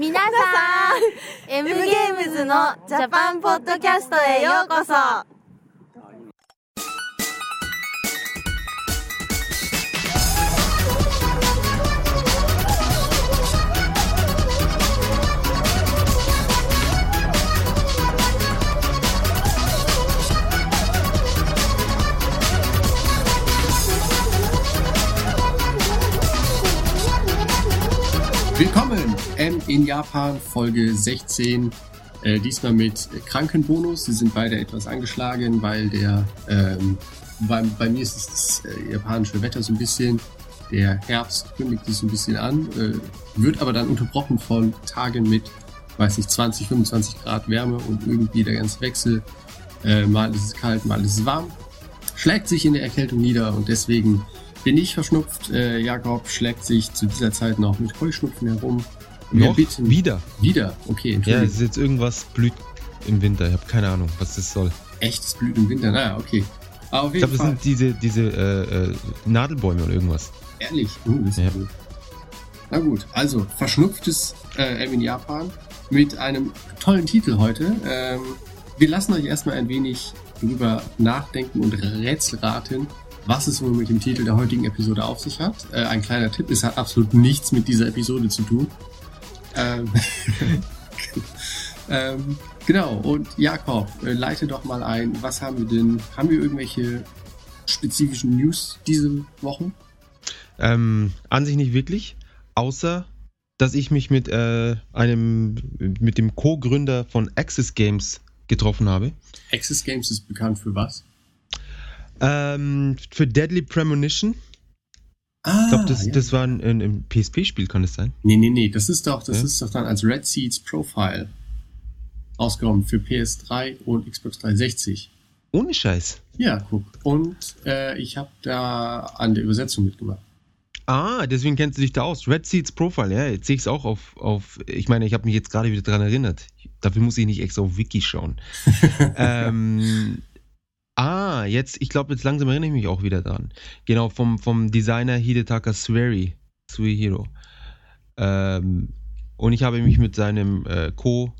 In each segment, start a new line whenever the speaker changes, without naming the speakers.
皆さん。M ゲームズのジャパンポッドキャストへようこそ
in Japan, Folge 16. Äh, diesmal mit Krankenbonus. Sie sind beide etwas angeschlagen, weil der ähm, bei, bei mir ist das äh, japanische Wetter so ein bisschen. Der Herbst kündigt sich so ein bisschen an, äh, wird aber dann unterbrochen von Tagen mit, weiß nicht, 20, 25 Grad Wärme und irgendwie der ganze Wechsel. Äh, mal ist es kalt, mal ist es warm. Schlägt sich in der Erkältung nieder und deswegen bin ich verschnupft. Äh, Jakob schlägt sich zu dieser Zeit noch mit Heuschnupfen herum.
Noch? Wieder.
Wieder? Okay,
Ja, es ist jetzt irgendwas blüht im Winter. Ich habe keine Ahnung, was das soll.
Echtes Blüt im Winter, naja, okay. Aber auf
Ich
jeden
glaube, das sind diese, diese äh, äh, Nadelbäume oder irgendwas.
Ehrlich? Uh, das ist
Ja.
gut. Na gut, also verschnupftes äh, in Japan mit einem tollen Titel heute. Ähm, wir lassen euch erstmal ein wenig drüber nachdenken und Rätselraten, was es wohl mit dem Titel der heutigen Episode auf sich hat. Äh, ein kleiner Tipp, es hat absolut nichts mit dieser Episode zu tun. Ähm, ähm, genau, und Jakob, äh, leite doch mal ein, was haben wir denn? Haben wir irgendwelche spezifischen News diese Woche?
Ähm, an sich nicht wirklich, außer dass ich mich mit äh, einem, mit dem Co-Gründer von Access Games getroffen habe.
Access Games ist bekannt für was?
Ähm, für Deadly Premonition.
Ah,
Ich glaube, das,
ja.
das war ein, ein, ein PSP-Spiel, kann das sein?
Nee, nee, nee, das ist doch, das
Ja?
ist doch dann als Red Seeds Profile ausgekommen für PS3 und Xbox 360.
Ohne Scheiß.
Ja, guck. Und äh, ich habe da an der Übersetzung mitgemacht.
Ah, deswegen kennst du dich da aus. Red Seeds Profile, ja, jetzt sehe ich es auch auf, auf. Ich meine, ich habe mich jetzt gerade wieder dran erinnert. Dafür muss ich nicht extra auf Wiki schauen. ähm, ah, jetzt, ich glaube, jetzt langsam erinnere ich mich auch wieder dran. Genau, vom, vom Designer Hidetaka Sueri, Suihiro. Ähm, und ich habe mich mit seinem äh, Co-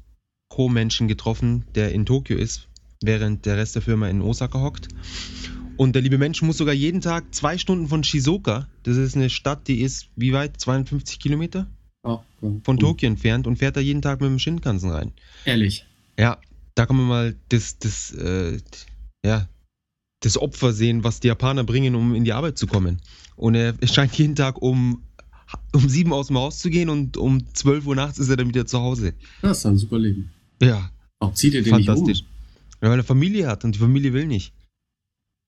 Co-Menschen getroffen, der in Tokio ist, während der Rest der Firma in Osaka hockt. Und der liebe Mensch muss sogar jeden Tag zwei Stunden von Shizuoka, das ist eine Stadt, die ist wie weit? 52 Kilometer
Oh,
von
cool.
Tokio entfernt und fährt da jeden Tag mit dem Shinkansen rein.
Ehrlich.
Ja, da kann man mal das, das, äh, ja, das Opfer sehen, was die Japaner bringen, um in die Arbeit zu kommen. Und er scheint jeden Tag um, um sieben aus dem Haus zu gehen und um 12 Uhr nachts ist er dann wieder zu Hause.
Das ist ein super Leben.
Ja,
Warum zieht ihr den nicht um?
fantastisch. Ja, weil er Familie hat und die Familie will nicht.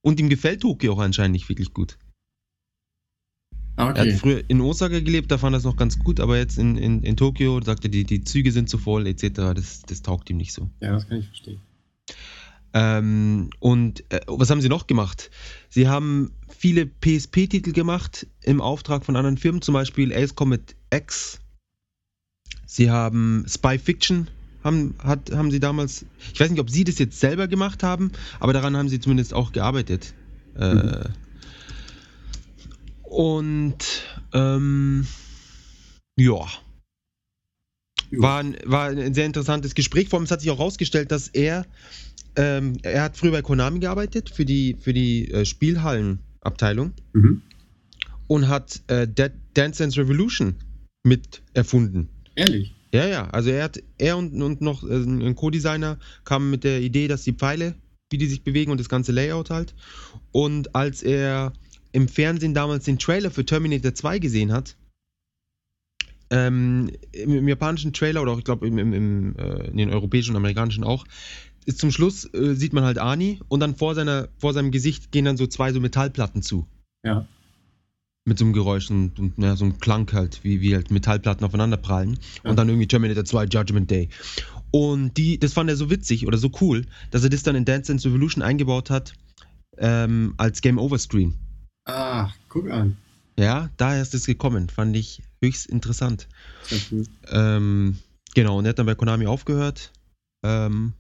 Und ihm gefällt Tokio auch anscheinend nicht wirklich gut.
Ah,
Er
okay.
hat früher in Osaka gelebt, da fand er es noch ganz gut, aber jetzt in, in, in Tokio sagte die, die Züge sind zu voll, etc. Das, das taugt ihm nicht so.
Ja, das kann ich verstehen.
Ähm, und äh, was haben sie noch gemacht? Sie haben viele PSP-Titel gemacht im Auftrag von anderen Firmen, zum Beispiel Ace Combat X. Sie haben Spy Fiction, haben, hat, haben sie damals, ich weiß nicht, ob sie das jetzt selber gemacht haben, aber daran haben sie zumindest auch gearbeitet. Äh, und ähm, ja. War ein, war ein sehr interessantes Gespräch. Vor allem es hat sich auch herausgestellt, dass er, ähm, er hat früher bei Konami gearbeitet für die, für die äh, Spielhallenabteilung
Mhm.
und hat äh, Dead Dance Dance Revolution mit erfunden.
Ehrlich.
Ja, ja, also er hat, er und, und noch äh, ein Co-Designer kamen mit der Idee, dass die Pfeile, wie die sich bewegen und das ganze Layout halt. Und als er im Fernsehen damals den Trailer für Terminator 2 gesehen hat, ähm, im, im japanischen Trailer oder auch, ich glaube, im, im, im, äh, in den europäischen und amerikanischen auch, ist zum Schluss äh, sieht man halt Ani und dann vor, seiner, vor seinem Gesicht gehen dann so zwei so Metallplatten zu.
Ja.
Mit so einem Geräusch und, und ja, so einem Klang halt, wie, wie halt Metallplatten aufeinander prallen.
Ja.
Und dann irgendwie Terminator 2 Judgment Day. Und die, das fand er so witzig oder so cool, dass er das dann in Dance Dance Revolution eingebaut hat ähm, als Game Over Screen.
Ah, guck an.
Ja, daher ist es gekommen. Fand ich höchst interessant.
Cool.
Ähm, genau, und er hat dann bei Konami aufgehört ähm,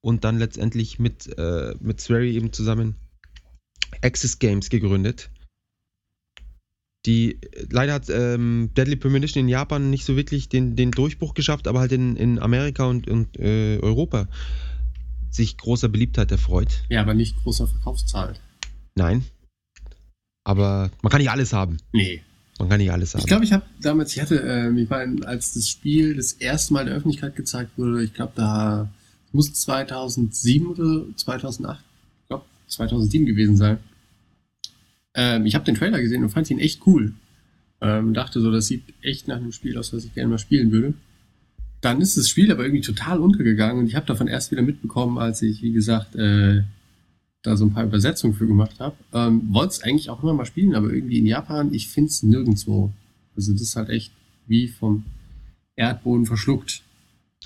und dann letztendlich mit, äh, mit Swery eben zusammen Access Games gegründet. Die, leider hat ähm, Deadly Premonition in Japan nicht so wirklich den, den Durchbruch geschafft, aber halt in, in Amerika und, und äh, Europa sich großer Beliebtheit erfreut.
Ja, aber nicht großer Verkaufszahl.
Nein. Aber man kann nicht alles haben.
Nee.
Man kann nicht alles haben.
Ich glaube, ich habe damals, ich hatte, ähm, ich meine, als das Spiel das erste Mal der Öffentlichkeit gezeigt wurde, ich glaube, da muss 2007 oder 2008, ich glaube 2007 gewesen sein. Ähm, ich habe den Trailer gesehen und fand ihn echt cool. Ähm, dachte so, das sieht echt nach einem Spiel aus, was ich gerne mal spielen würde. Dann ist das Spiel aber irgendwie total untergegangen und ich habe davon erst wieder mitbekommen, als ich, wie gesagt, äh, da so ein paar Übersetzungen für gemacht habe. Ähm, Wollte es eigentlich auch immer mal spielen, aber irgendwie in Japan, ich finde es nirgendwo. Also das ist halt echt wie vom Erdboden verschluckt.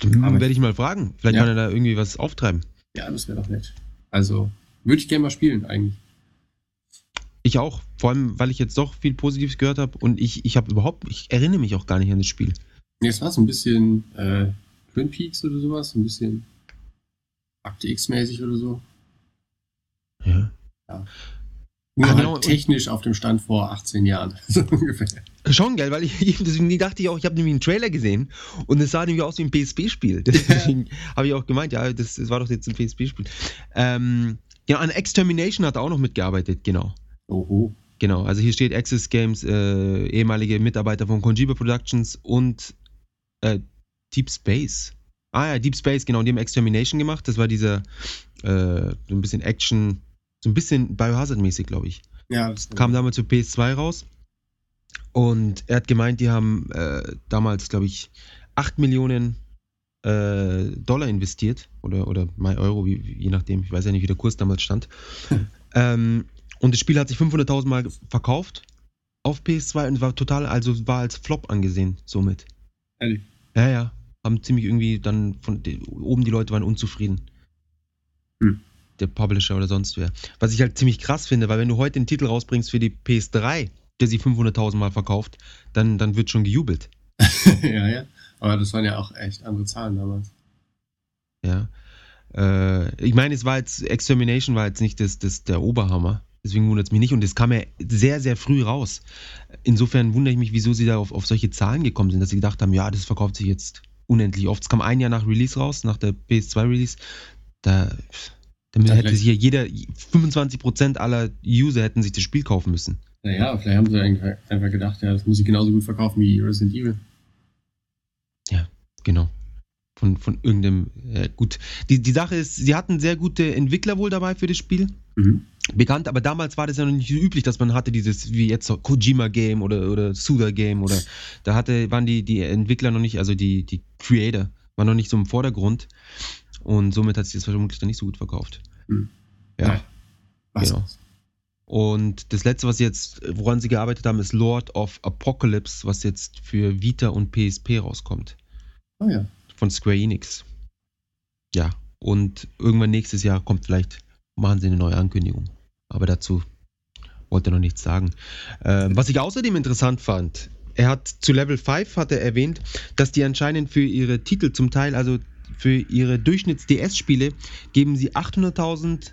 Hm,
Aber-
Werde ich mal fragen. Vielleicht
Ja.
kann er da irgendwie was auftreiben.
Ja, das wäre doch nett. Also, würde ich gerne mal spielen eigentlich.
Ich auch. Vor allem, weil ich jetzt doch viel Positives gehört habe und ich, ich habe überhaupt, ich erinnere mich auch gar nicht an das Spiel.
Nee, es war so ein bisschen äh, Twin Peaks oder sowas, so ein bisschen Akte X-mäßig oder so.
Ja.
Nur
Ah,
halt
genau.
technisch auf dem Stand vor 18 Jahren. So ungefähr.
Schon, gell, weil ich, deswegen dachte ich auch, ich habe nämlich einen Trailer gesehen und es sah nämlich aus wie ein PSP-Spiel. Deswegen habe ich auch gemeint, ja, das, das war doch jetzt ein PSP-Spiel. Ähm, ja, an Extermination hat er auch noch mitgearbeitet, genau.
Oho.
Genau, also hier steht Access Games, äh, ehemalige Mitarbeiter von Conjiba Productions und äh, Deep Space. Ah ja, Deep Space, genau, die haben Extermination gemacht. Das war dieser äh, so ein bisschen Action, so ein bisschen Biohazard-mäßig, glaube ich.
Ja, das
Kam damals für PS2 raus. Und er hat gemeint, die haben äh, damals, glaube ich, 8 Millionen äh, Dollar investiert. Oder, oder mal Euro, wie, je nachdem. Ich weiß ja nicht, wie der Kurs damals stand. ähm, und das Spiel hat sich 500.000 Mal verkauft auf PS2 und war total, also war als Flop angesehen, somit.
Ehrlich.
Ja, ja. Haben ziemlich irgendwie dann von oben die Leute waren unzufrieden.
Hm.
Der Publisher oder sonst wer. Was ich halt ziemlich krass finde, weil wenn du heute den Titel rausbringst für die PS3, der sich 500.000 Mal verkauft, dann, dann wird schon gejubelt.
ja, ja. Aber das waren ja auch echt andere Zahlen damals.
Ja. Äh, ich meine, es war jetzt, Extermination war jetzt nicht das, das, der Oberhammer. Deswegen wundert es mich nicht. Und es kam ja sehr, sehr früh raus. Insofern wundere ich mich, wieso sie da auf, auf solche Zahlen gekommen sind, dass sie gedacht haben, ja, das verkauft sich jetzt unendlich oft. Es kam ein Jahr nach Release raus, nach der PS2-Release. Da, damit
Ja,
hätte hier jeder, 25% aller User hätten sich das Spiel kaufen müssen.
Naja, vielleicht haben sie einfach gedacht, ja, das muss ich genauso gut verkaufen wie Resident Evil.
Genau. Von, von irgendeinem, äh, gut. Die, die Sache ist, sie hatten sehr gute Entwickler wohl dabei für das Spiel.
Mhm.
bekannt, aber damals war das ja noch nicht so üblich, dass man hatte dieses, wie jetzt so Kojima-Game oder, oder Suda-Game oder da hatte, waren die, die Entwickler noch nicht, also die, die Creator, waren noch nicht so im Vordergrund und somit hat sich das vermutlich dann nicht so gut verkauft.
Hm.
Ja.
Was?
Genau. Und das letzte, was sie jetzt, woran sie gearbeitet haben, ist Lord of Apocalypse, was jetzt für Vita und PSP rauskommt.
Oh ja.
Von Square Enix. Ja. Und irgendwann nächstes Jahr kommt vielleicht, machen sie eine neue Ankündigung. Aber dazu wollte er noch nichts sagen. Ähm, was ich außerdem interessant fand, er hat zu Level 5 hat er erwähnt, dass die anscheinend für ihre Titel zum Teil, also für ihre Durchschnitts-DS-Spiele, geben sie 800.000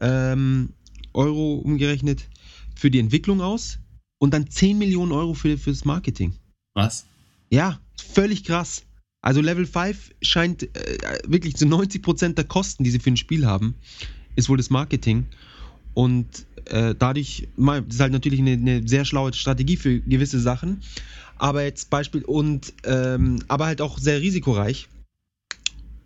ähm, Euro umgerechnet für die Entwicklung aus und dann 10 Millionen Euro für, fürs Marketing.
Was?
Ja, völlig krass. Also Level 5 scheint äh, wirklich zu 90% der Kosten, die sie für ein Spiel haben, ist wohl das Marketing. Und äh, dadurch, das ist halt natürlich eine, eine sehr schlaue Strategie für gewisse Sachen. Aber jetzt Beispiel und ähm, aber halt auch sehr risikoreich.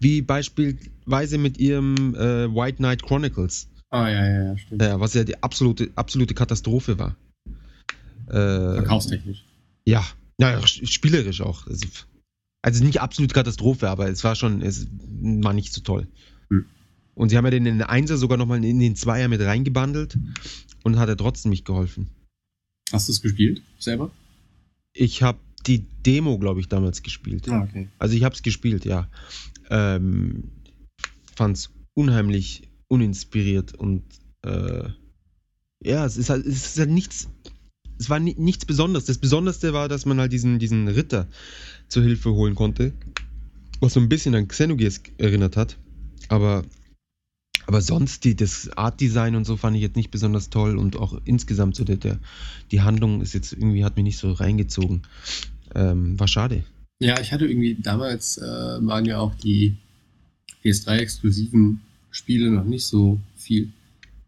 Wie beispielsweise mit ihrem äh, White Knight Chronicles.
Ah, ja, ja, ja, stimmt.
Ja, was ja die absolute, absolute Katastrophe war. Äh,
Verkaufstechnisch.
ja, ja, ja, spielerisch auch. Also, also nicht absolute Katastrophe, aber es war schon, es war nicht so toll.
Hm.
Und sie haben ja den, den Einser sogar nochmal in den Zweier mit reingebundelt und hat er trotzdem nicht geholfen.
Hast du es gespielt? Selber?
Ich habe die Demo, glaube ich, damals gespielt.
Ah, okay.
Also ich habe es gespielt, ja. Ähm, Fand es unheimlich uninspiriert und äh, ja, es ist halt, es ist halt nichts, es war ni nichts Besonderes. Das Besonderste war, dass man halt diesen, diesen Ritter zur Hilfe holen konnte, was so ein bisschen an Xenogears erinnert hat. Aber Aber sonst, die, das Art-Design und so fand ich jetzt nicht besonders toll und auch insgesamt so der, der, die Handlung ist jetzt irgendwie, hat mich nicht so reingezogen. Ähm, war schade.
Ja, ich hatte irgendwie, damals äh, waren ja auch die PS3-exklusiven Spiele noch nicht so viel.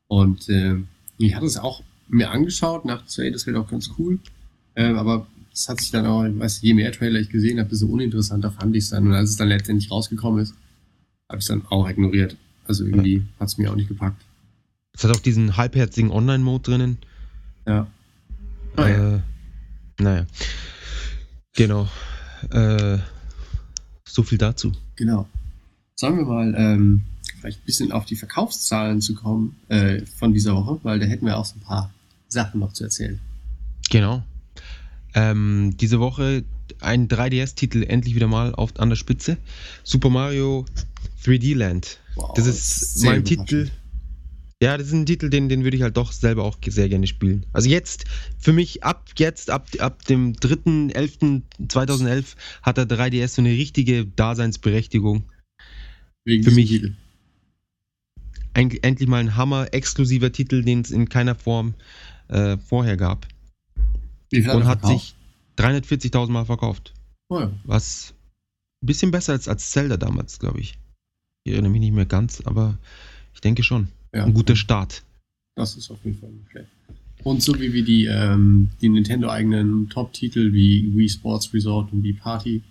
Und äh, ich hatte es auch mir angeschaut, so, ey, das wäre doch ganz cool. Äh, aber es hat sich dann auch, ich weiß, je mehr Trailer ich gesehen habe, desto uninteressanter fand ich es dann. Und als es dann letztendlich rausgekommen ist, habe ich es dann auch ignoriert. Also irgendwie hat es mir auch nicht gepackt.
Es hat auch diesen halbherzigen Online-Mode drinnen.
Ja.
Ah, ja. Äh, naja. Genau. Äh, so viel dazu.
Genau. Sollen wir mal ähm, vielleicht ein bisschen auf die Verkaufszahlen zu kommen äh, von dieser Woche, weil da hätten wir auch so ein paar Sachen noch zu erzählen.
Genau. Ähm, diese Woche ein 3DS-Titel endlich wieder mal auf, an der Spitze. Super Mario 3D Land.
Wow,
das ist mein. Titel. Ja, das ist ein Titel, den, den würde ich halt doch selber auch sehr gerne spielen. Also jetzt, für mich ab jetzt, ab, ab dem 3.11.2011 hat der 3DS so eine richtige Daseinsberechtigung.
Wegen
Für mich-
Titel.
Ein, endlich mal ein Hammer-exklusiver Titel, den es in keiner Form äh, vorher gab. Und hat sich 340.000 Mal verkauft.
Oh ja.
Was ein bisschen besser als, als Zelda damals, glaube ich. Ich erinnere mich nicht mehr ganz, aber ich denke schon.
Ja.
Ein guter Start.
Das ist auf jeden Fall nicht schlecht. Und so wie wir die, ähm, die Nintendo-eigenen Top-Titel wie Wii Sports Resort und Wii Party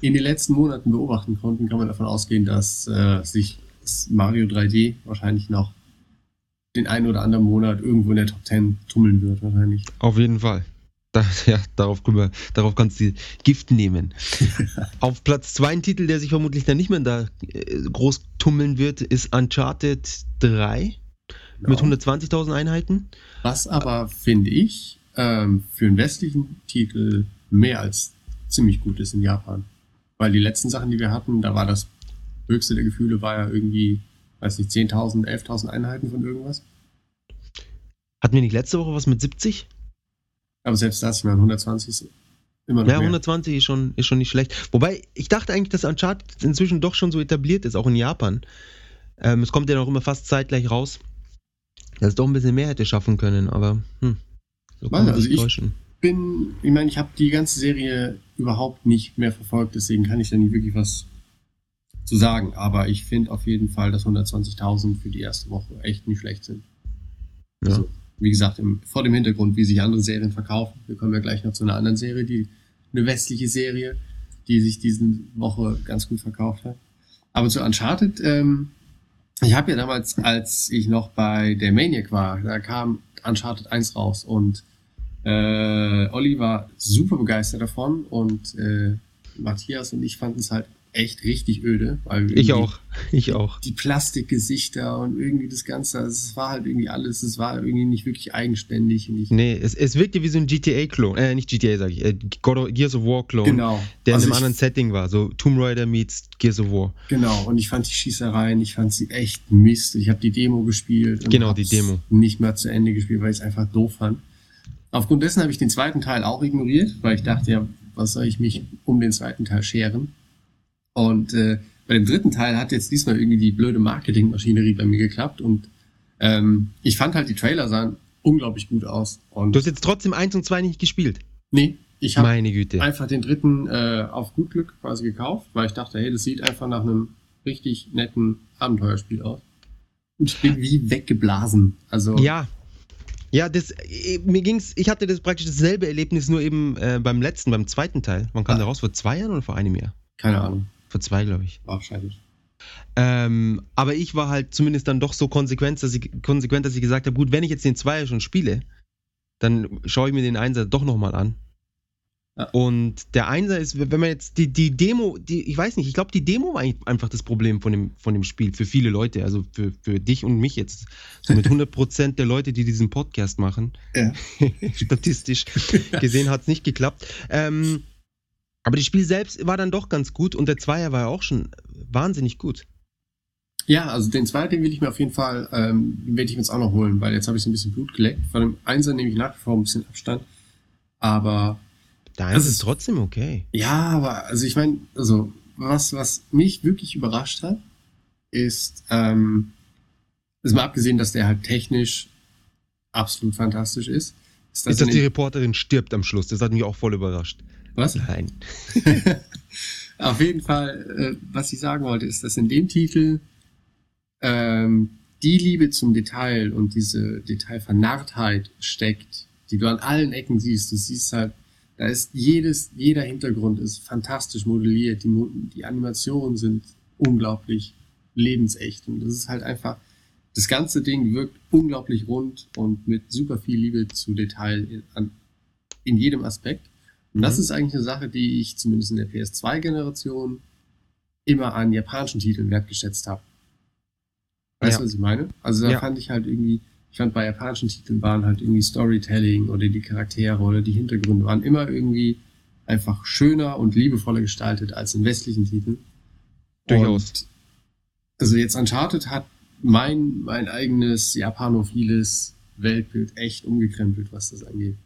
in den letzten Monaten beobachten konnten, kann man davon ausgehen, dass äh, sich das Mario 3D wahrscheinlich noch den einen oder anderen Monat irgendwo in der Top 10 tummeln wird, wahrscheinlich.
Auf jeden Fall. Da, ja, darauf, wir, darauf kannst du Gift nehmen. Auf Platz 2 ein Titel, der sich vermutlich dann nicht mehr da äh, groß tummeln wird, ist Uncharted 3 mit
Genau.
120.000 Einheiten.
Was aber, finde ich, ähm, für einen westlichen Titel mehr als ziemlich gut ist in Japan. Weil die letzten Sachen, die wir hatten, da war das höchste der Gefühle, war ja irgendwie, weiß nicht, 10.000, 11.000 Einheiten von irgendwas.
Hatten wir nicht letzte Woche was mit 70?
Aber selbst das, ich meine, 120 ist immer noch
Ja,
mehr.
120 ist schon, ist schon nicht schlecht. Wobei, ich dachte eigentlich, dass Uncharted inzwischen doch schon so etabliert ist, auch in Japan. Ähm, es kommt ja noch immer fast zeitgleich raus. Dass es doch ein bisschen mehr hätte schaffen können, aber hm, so kann
Warte,
man
also ich-
täuschen.
bin, ich meine, ich habe die ganze Serie überhaupt nicht mehr verfolgt, deswegen kann ich da nicht wirklich was zu sagen. Aber ich finde auf jeden Fall, dass 120.000 für die erste Woche echt nicht schlecht sind.
Ja.
Also, wie gesagt, im, vor dem Hintergrund, wie sich andere Serien verkaufen. Wir kommen ja gleich noch zu einer anderen Serie, die eine westliche Serie, die sich diese Woche ganz gut verkauft hat. Aber zu Uncharted, ähm, ich habe ja damals, als ich noch bei der Maniac war, da kam Uncharted 1 raus und äh, Olli war super begeistert davon und äh, Matthias und ich fanden es halt echt richtig öde. Weil
Ich auch, ich auch.
Die Plastikgesichter und irgendwie das Ganze, also es war halt irgendwie alles, es war irgendwie nicht wirklich eigenständig. Und ich,
Nee, es, es wirkte wie so ein GTA-Klon, äh, nicht GTA, sag ich, äh, God of, Gears of War-Klon,
genau.
der
Also
in einem
ich-
anderen Setting war, so Tomb Raider meets Gears of War.
Genau, und ich fand die Schießereien, ich fand sie echt Mist. Ich habe die Demo gespielt. Und
Genau, die Demo.
Nicht mal zu Ende gespielt, weil ich es einfach doof fand. Aufgrund dessen habe ich den zweiten Teil auch ignoriert, weil ich dachte, ja, was soll ich mich um den zweiten Teil scheren? Und äh, bei dem dritten Teil hat jetzt diesmal irgendwie die blöde Marketingmaschinerie bei mir geklappt und ähm, ich fand halt, die Trailer sahen unglaublich gut aus. Und
Du hast jetzt trotzdem 1 und 2 nicht gespielt.
nee, ich habe
Meine Güte.
einfach den dritten äh, auf gut Glück quasi gekauft, weil ich dachte, hey, das sieht einfach nach einem richtig netten Abenteuerspiel aus. Und ich bin wie weggeblasen. Also
Ja. Ja, das, äh, mir ging's, ich hatte das praktisch dasselbe Erlebnis, nur eben äh, beim letzten, beim zweiten Teil. Wann kam
Ah.
der raus? Vor zwei Jahren oder vor einem Jahr?
keine Ahnung.
Vor zwei, glaube ich.
Wahrscheinlich.
Ähm, aber ich war halt zumindest dann doch so konsequent, dass ich, konsequent, dass ich gesagt habe, gut, wenn ich jetzt den Zweier schon spiele, dann schaue ich mir den Einser doch nochmal an.
Ja.
Und der Einser ist, wenn man jetzt die, die Demo, die, ich weiß nicht, ich glaube, die Demo war einfach das Problem von dem, von dem Spiel für viele Leute, also für, für dich und mich jetzt. So mit 100% der Leute, die diesen Podcast machen.
Ja.
Statistisch gesehen hat es nicht geklappt. Ähm, aber das Spiel selbst war dann doch ganz gut und der Zweier war ja auch schon wahnsinnig gut.
Ja, also den zweiten will ich mir auf jeden Fall, ähm, den werde ich mir jetzt auch noch holen, weil jetzt habe ich so ein bisschen Blut geleckt. Von dem Einser nehme ich nach wie vor ein bisschen Abstand. Aber
Der
Das
Eins ist
ist-
trotzdem okay.
Ja, aber also ich meine, also was, was mich wirklich überrascht hat, ist, ähm, Also mal abgesehen, dass der halt technisch absolut fantastisch ist.
Ist das, ist, dass die Reporterin stirbt am Schluss. Das hat mich auch voll überrascht.
Was?
Nein.
Auf jeden Fall, äh, was ich sagen wollte, ist, dass in dem Titel ähm, die Liebe zum Detail und diese Detailvernarrtheit steckt, die du an allen Ecken siehst. Du siehst halt, da ist jedes, jeder Hintergrund ist fantastisch modelliert, die, die Animationen sind unglaublich lebensecht und das ist halt einfach, das ganze Ding wirkt unglaublich rund und mit super viel Liebe zu Detail in, an, in jedem Aspekt. Und das mhm. ist eigentlich eine Sache, die ich zumindest in der PS2-Generation immer an japanischen Titeln wertgeschätzt habe. Weißt du, ja. was ich meine? Also da ja. fand ich halt irgendwie, ich fand bei japanischen Titeln waren halt irgendwie Storytelling oder die Charaktere oder die Hintergründe waren immer irgendwie einfach schöner und liebevoller gestaltet als in westlichen Titeln.
Durchaus.
Also jetzt Uncharted hat mein, mein eigenes japanophiles Weltbild echt umgekrempelt, was das angeht.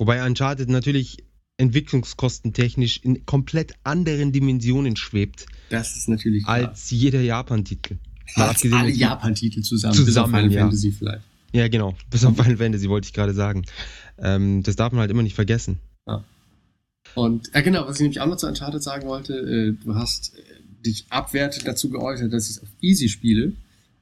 Wobei Uncharted natürlich entwicklungskostentechnisch in komplett anderen Dimensionen schwebt.
Das ist natürlich
klar. Als jeder Japan-Titel.
Als alle Japan-Titel zusammen,
zusammen, bis auf Final
ja. Fantasy vielleicht.
Ja, genau. Bis auf Final Fantasy wollte ich gerade sagen. Ähm, das darf man halt immer nicht vergessen.
Ja. Und, ja genau, was ich nämlich auch noch zu Uncharted sagen wollte, äh, du hast äh, dich abwertend dazu geäußert, dass ich es auf easy spiele.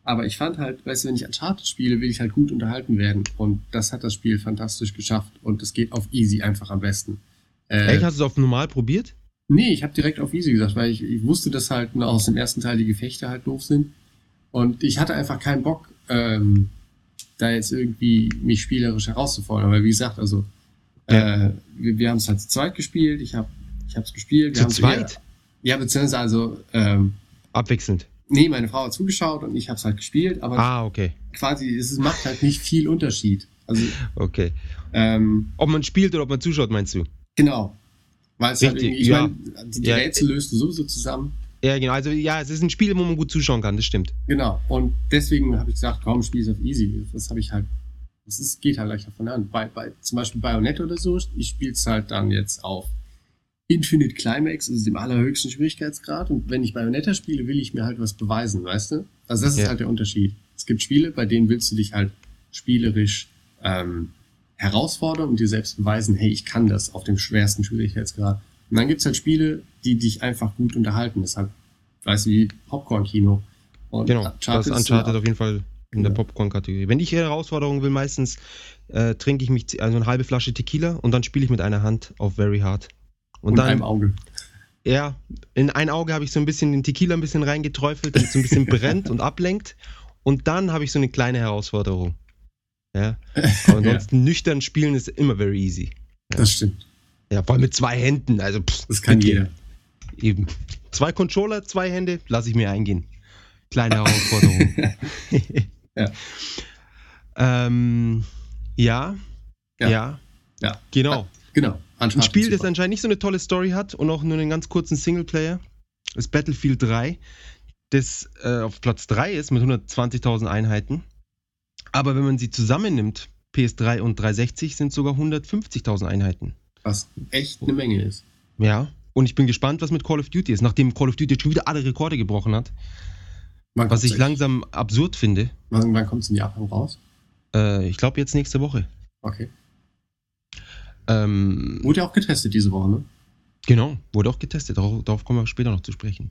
Aber ich fand halt, weißt du, wenn ich Uncharted spiele, will ich halt gut unterhalten werden. Und das hat das Spiel fantastisch geschafft. Und es geht auf easy einfach am besten.
Äh, Echt? Hast du es auf normal probiert?
Nee, ich habe direkt auf easy gesagt, weil ich, ich wusste, dass halt aus dem ersten Teil die Gefechte halt doof sind. Und ich hatte einfach keinen Bock, ähm, da jetzt irgendwie mich spielerisch herauszufordern. Weil wie gesagt, also ja. äh, wir, wir haben es halt zu zweit gespielt. Ich habe ich hab's gespielt.
Wir zu zweit? Eher,
ja, beziehungsweise also ähm,
abwechselnd.
Nee, meine Frau hat zugeschaut und ich habe es halt gespielt, aber
ah, okay.
quasi es macht halt nicht viel Unterschied. Also
okay.
Ähm,
ob man spielt oder ob man zuschaut, meinst du?
Genau. Weil es halt irgendwie, ich
ja.
meine, die, die ja. Rätsel löst du sowieso zusammen.
Ja, genau. Also ja, es ist ein Spiel, wo man gut zuschauen kann, das stimmt.
Genau. Und deswegen habe ich gesagt, komm, spiel es auf easy. Das habe ich halt, das ist, geht halt leichter von an. Bei, bei zum Beispiel Bayonetta oder so, ich spiele es halt dann jetzt auf Infinite Climax ist dem allerhöchsten Schwierigkeitsgrad und wenn ich Bayonetta spiele, will ich mir halt was beweisen, weißt du? Also das ist ja. halt der Unterschied. Es gibt Spiele, bei denen willst du dich halt spielerisch ähm, herausfordern und dir selbst beweisen, hey, ich kann das auf dem schwersten Schwierigkeitsgrad. Und dann gibt's halt Spiele, die dich einfach gut unterhalten. Halt, weißt du, wie Popcorn-Kino.
Genau, Uncharted das Uncharted auf jeden Fall in der Popcorn-Kategorie. Wenn ich Herausforderungen will, meistens äh, trinke ich mich also eine halbe Flasche Tequila und dann spiele ich mit einer Hand auf Very Hard.
Und, und dann, einem Auge.
Ja, in ein Auge habe ich so ein bisschen den Tequila ein bisschen reingeträufelt, damit es so ein bisschen brennt und ablenkt. Und dann habe ich so eine kleine Herausforderung. Ja. Aber ansonsten ja. nüchtern spielen ist immer very easy.
Ja. Das stimmt.
Ja, vor allem mit zwei Händen. Also,
pff, das kann jeder.
Eben. Zwei Controller, zwei Hände, lasse ich mir eingehen. Kleine Herausforderung. ja. Ähm, ja. Ja. Ja.
ja.
Genau.
Genau.
Ein Spiel, super. das anscheinend nicht so eine tolle Story hat und auch nur einen ganz kurzen Singleplayer, ist Battlefield 3, das äh, auf Platz 3 ist mit 120.000 Einheiten. Aber wenn man sie zusammennimmt, PS3 und 360, sind sogar 150.000 Einheiten.
Was echt eine Menge ist.
Ja, und ich bin gespannt, was mit Call of Duty ist, nachdem Call of Duty jetzt schon wieder alle Rekorde gebrochen hat. Wann was ich echt? langsam absurd finde.
Wann, wann kommt es in Japan raus?
Äh, ich glaube jetzt nächste Woche.
Okay.
Ähm,
wurde ja auch getestet diese Woche, ne?
Genau, wurde auch getestet. Darauf, darauf kommen wir später noch zu sprechen.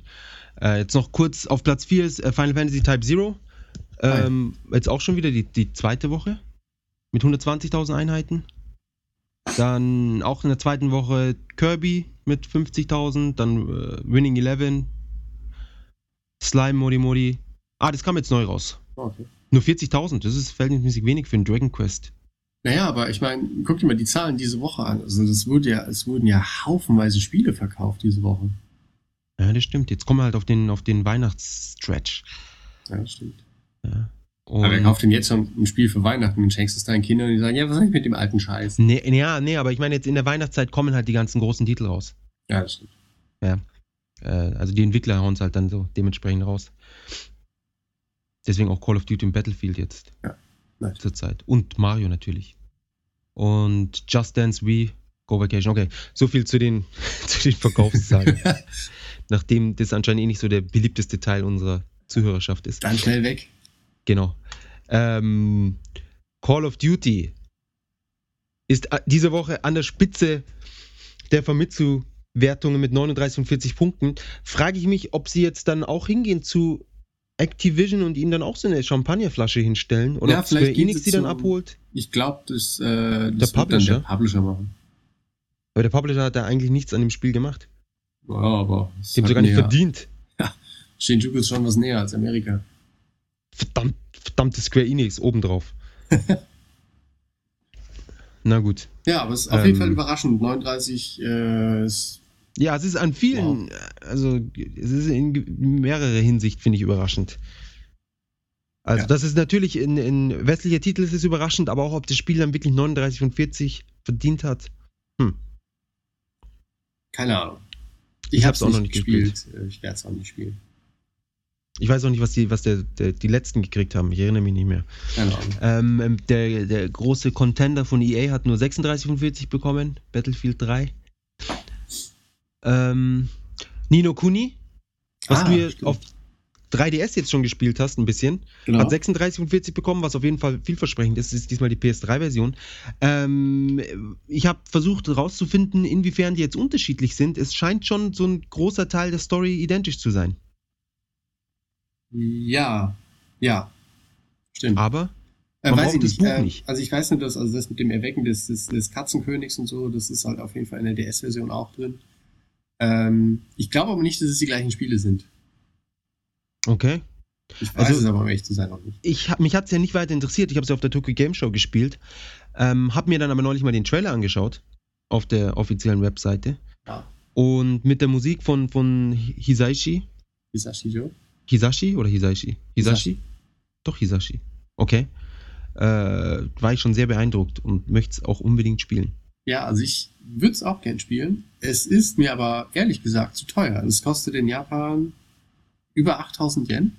Äh, jetzt noch kurz auf Platz 4 ist äh, Final Fantasy Type Zero. Ähm, jetzt auch schon wieder die, die zweite Woche mit 120.000 Einheiten. Dann auch in der zweiten Woche Kirby mit 50.000. Dann äh, Winning Eleven. Slime Modi Modi. Ah, das kam jetzt neu raus.
Okay.
Nur 40.000. Das ist verhältnismäßig wenig für einen Dragon Quest.
Naja, aber ich meine, guck dir mal die Zahlen diese Woche an. Also das wurde ja, es wurden ja haufenweise Spiele verkauft diese Woche.
Ja, das stimmt. Jetzt kommen wir halt auf den, auf den Weihnachtsstretch.
Ja, das stimmt.
Ja.
Und aber wer kauft denn jetzt schon ein Spiel für Weihnachten und schenkst es deinen Kindern und die sagen, ja, was soll ich mit dem alten Scheiß?
Nee, ja, nee, aber ich meine, jetzt in der Weihnachtszeit kommen halt die ganzen großen Titel raus.
Ja, das stimmt.
Ja. Äh, also die Entwickler hauen es halt dann so dementsprechend raus. Deswegen auch Call of Duty und Battlefield jetzt.
Ja.
Zurzeit. Und Mario natürlich. Und Just Dance Wii, Go Vacation. Okay, so viel zu den, zu den Verkaufszahlen. Nachdem das anscheinend eh nicht so der beliebteste Teil unserer Zuhörerschaft ist.
Dann schnell weg.
genau. Ähm, Call of Duty ist äh, diese Woche an der Spitze der Famitsu-Wertungen mit 39 und 40 Punkten. Frage ich mich, ob sie jetzt dann auch hingehen zu Activision und ihnen dann auch so eine Champagnerflasche hinstellen oder
Ja,
Square
vielleicht gehen
Enix
sie
die dann abholt.
Ich glaube, das, äh, das
Der
wird dann der
Publisher?
Publisher machen.
Aber der Publisher hat da eigentlich nichts an dem Spiel gemacht.
Ja, aber es
Die haben sogar nicht verdient.
Shinjuku ist schon was näher als Amerika.
Verdammt, verdammte Square Enix obendrauf. Na gut.
Ja, aber es ist auf jeden
Ähm.
Fall überraschend. 39 äh, ist,
Ja, es ist an vielen, also es ist in mehrerer Hinsicht, finde ich, überraschend. Also
Ja.
das ist natürlich in, in westlicher Titel ist es überraschend, aber auch ob das Spiel dann wirklich 39 von 40 verdient hat.
keine Ahnung.
Ich
hab's
hab's auch noch nicht
Äh, Ich werde es auch nicht spielen.
Ich weiß auch nicht, was die, was der, der, die letzten gekriegt haben. Ich erinnere mich nicht mehr.
Keine Ahnung.
Ähm, ähm, der, der große Contender von EA hat nur 36 von 40 bekommen. Battlefield 3. Ähm, Nino Kuni, was
Ah,
du hier
stimmt.
auf 3DS jetzt schon gespielt hast, ein bisschen,
Genau.
hat 36 von 40 bekommen, was auf jeden Fall vielversprechend ist. Das ist diesmal die PS3-Version. Ähm, ich habe versucht herauszufinden, inwiefern die jetzt unterschiedlich sind. Es scheint schon so ein großer Teil der Story identisch zu sein.
Ja, ja. Stimmt.
Aber
Äh, weiß ich
das
nicht.
Buch
äh,
nicht.
Also ich weiß nicht, dass also das mit dem Erwecken des, des, des Katzenkönigs und so, das ist halt auf jeden Fall in der DS-Version auch drin. Ähm, ich glaube aber nicht, dass es die gleichen Spiele sind.
okay.
Ich weiß
Also-
es aber, um ehrlich zu sein, noch nicht.
ich hab, mich hat es ja nicht weiter interessiert. Ich habe es auf der Tokyo Game Show gespielt. Ähm, habe mir dann aber neulich mal den Trailer angeschaut auf der offiziellen Webseite.
Ja.
Und mit der Musik von, von Hisashi.
Hisashi Joe?
Hisashi oder Hisashi? Hisashi?
Hisashi.
Doch, Hisashi. Okay. Äh, war ich schon sehr beeindruckt und möchte es auch unbedingt spielen.
Ja, also ich würde es auch gern spielen. Es ist mir aber ehrlich gesagt zu teuer. Es kostet in Japan über 8000 Yen.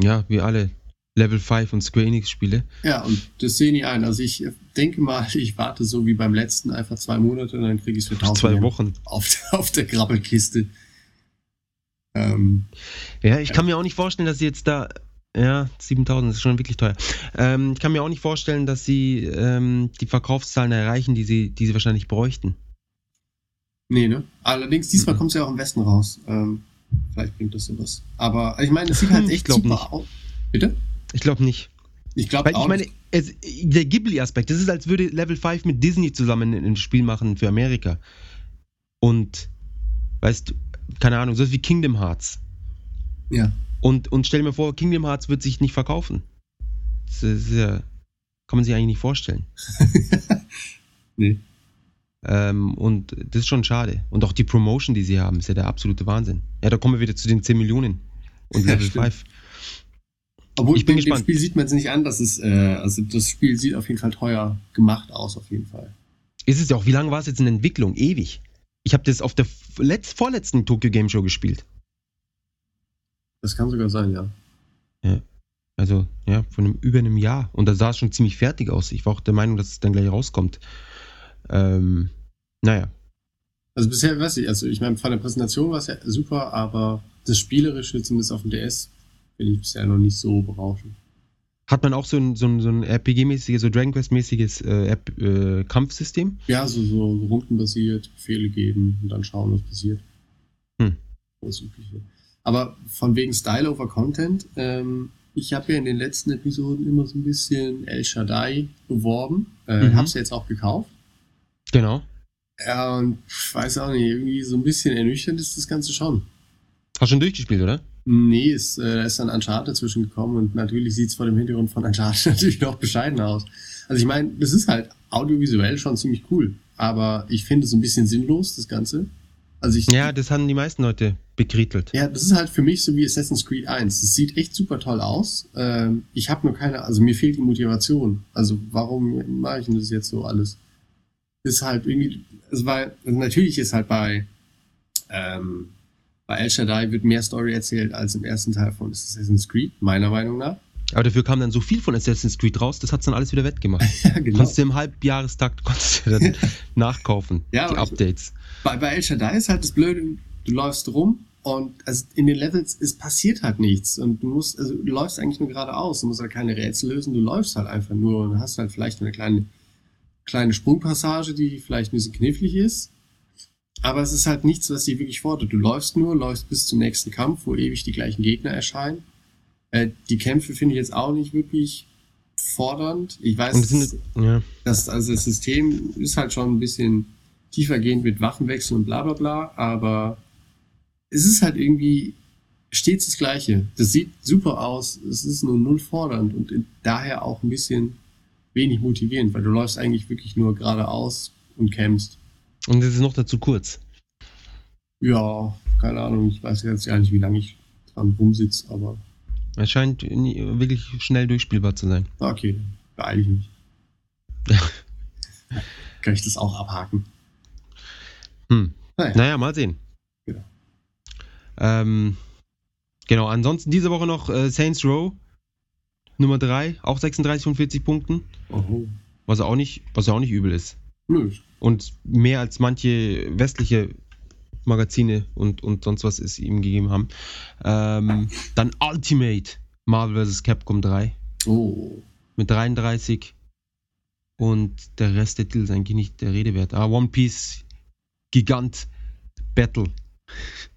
Ja, wie alle Level 5 und Square Enix Spiele.
Ja, und das sehe ich nicht ein. Also ich denke mal, ich warte so wie beim letzten einfach zwei Monate und dann kriege ich es für 1000
Zwei
Yen
Wochen.
auf, auf der Grabbelkiste. Ähm,
Ja, ich
Ja.
kann mir auch nicht vorstellen, dass sie jetzt da. Ja, 7000 ist schon wirklich teuer. Ähm, ich kann mir auch nicht vorstellen, dass sie ähm, die Verkaufszahlen erreichen, die sie, die sie wahrscheinlich bräuchten.
nee, ne? Allerdings, diesmal
Mhm.
kommt es ja auch im Westen raus. Ähm, vielleicht bringt das sowas. Aber ich meine, es sieht halt echt super
nicht.
aus. Bitte?
Ich glaube nicht.
Ich glaube auch
ich meine, es, der Ghibli-Aspekt, das ist, als würde Level 5 mit Disney zusammen ein ein Spiel machen für Amerika. Und, weißt du, keine Ahnung, so wie Kingdom Hearts.
Ja.
Und, und stell mal vor, Kingdom Hearts wird sich nicht verkaufen. Das ist ja, kann man sich eigentlich nicht vorstellen.
nee.
Ähm, und das ist schon schade. Und auch die Promotion, die sie haben, ist ja der absolute Wahnsinn. Ja, da kommen wir wieder zu den 10 Millionen und
Ja,
Level
stimmt.
5.
Obwohl,
Ich bin
dem, dem
gespannt.
Spiel sieht man es nicht an, dass es, äh, also das Spiel sieht auf jeden Fall teuer gemacht aus, auf jeden Fall.
Ist es ja auch, wie lange war es jetzt in Entwicklung? Ewig. Ich habe das auf der letzt, vorletzten Tokyo Game Show gespielt.
Das kann sogar sein, ja.
Also, ja, von einem, über einem Jahr. Und da sah es schon ziemlich fertig aus. Ich war auch der Meinung, dass es dann gleich rauskommt. Ähm, naja.
Also bisher weiß ich, also ich meine, von der Präsentation war es ja super, aber das Spielerische, zumindest auf dem DS, finde ich bisher noch nicht so berauschend.
Hat man auch so ein, so ein, so ein RPG-mäßiges, so Dragon Quest-mäßiges äh, äh, Kampfsystem?
Ja, so, so rundenbasiert, Befehle geben und dann schauen, was passiert.
Hm.
Das Übliche. Aber von wegen Style over Content, ähm, ich habe ja in den letzten Episoden immer so ein bisschen El Shaddai beworben. Äh,
Mhm.
Hab's jetzt auch gekauft.
Genau.
Ja, und ich weiß auch nicht, irgendwie so ein bisschen ernüchternd ist das Ganze schon.
Hast schon durchgespielt, oder?
Nee, es, äh, da ist dann Uncharted zwischengekommen und natürlich sieht's vor dem Hintergrund von Uncharted natürlich noch bescheiden aus. Also ich meine, das ist halt audiovisuell schon ziemlich cool, aber ich finde es so ein bisschen sinnlos, das Ganze. Also ich,
Ja, das haben die meisten Leute bekrittelt.
ja, das ist halt für mich so wie Assassin's Creed 1. Das sieht echt super toll aus. Ähm, ich habe nur keine, also mir fehlt die Motivation. Also warum mache ich denn das jetzt so alles? Ist halt irgendwie, es war, also natürlich ist halt bei, ähm, bei El Shaddai wird mehr Story erzählt als im ersten Teil von Assassin's Creed, meiner Meinung nach.
Aber dafür kam dann so viel von Assassin's Creed raus, das hat's dann alles wieder wettgemacht.
Ja, genau.
Konntest du im Halbjahrestakt konntest du dann nachkaufen,
Ja,
die
aber ich-
Updates.
Bei, bei El Shaddai ist halt das Blöde, du läufst rum Und also in den Levels, es passiert halt nichts. Und du musst, also du läufst eigentlich nur geradeaus. Du musst halt keine Rätsel lösen, du läufst halt einfach nur und hast halt vielleicht eine kleine, kleine Sprungpassage, die vielleicht ein bisschen knifflig ist. Aber es ist halt nichts, was sie wirklich fordert. Du läufst nur, läufst bis zum nächsten Kampf, wo ewig die gleichen Gegner erscheinen. Äh, die Kämpfe finde ich jetzt auch nicht wirklich fordernd. Ich weiß,
sind, ja.
dass also das System ist halt schon ein bisschen tiefergehend mit Waffenwechsel und bla bla bla, aber es ist halt irgendwie stets das Gleiche. Das sieht super aus, es ist nur null fordernd und daher auch ein bisschen wenig motivierend, weil du läufst eigentlich wirklich nur geradeaus und kämpfst.
Und es ist noch dazu kurz.
Ja, keine Ahnung, ich weiß jetzt gar nicht, wie lange ich dran rumsitze, aber
Es scheint wirklich schnell durchspielbar zu sein.
okay, beeile ich mich. Kann ich das auch abhaken?
Hm.
Naja,
Naja, mal sehen.
Genau.
Ähm, genau, ansonsten diese Woche noch äh, Saints Row Nummer 3, auch 36 von 40 Punkten,
Oho.
was auch nicht, was auch nicht übel ist.
Nö,
Und mehr als manche westliche Magazine und, und sonst was es ihm gegeben haben. Ähm, dann Ultimate Marvel vs. Capcom 3
oh.
mit 33 und der Rest der Titel ist eigentlich nicht der Rede wert. Ah, One Piece Gigant Battle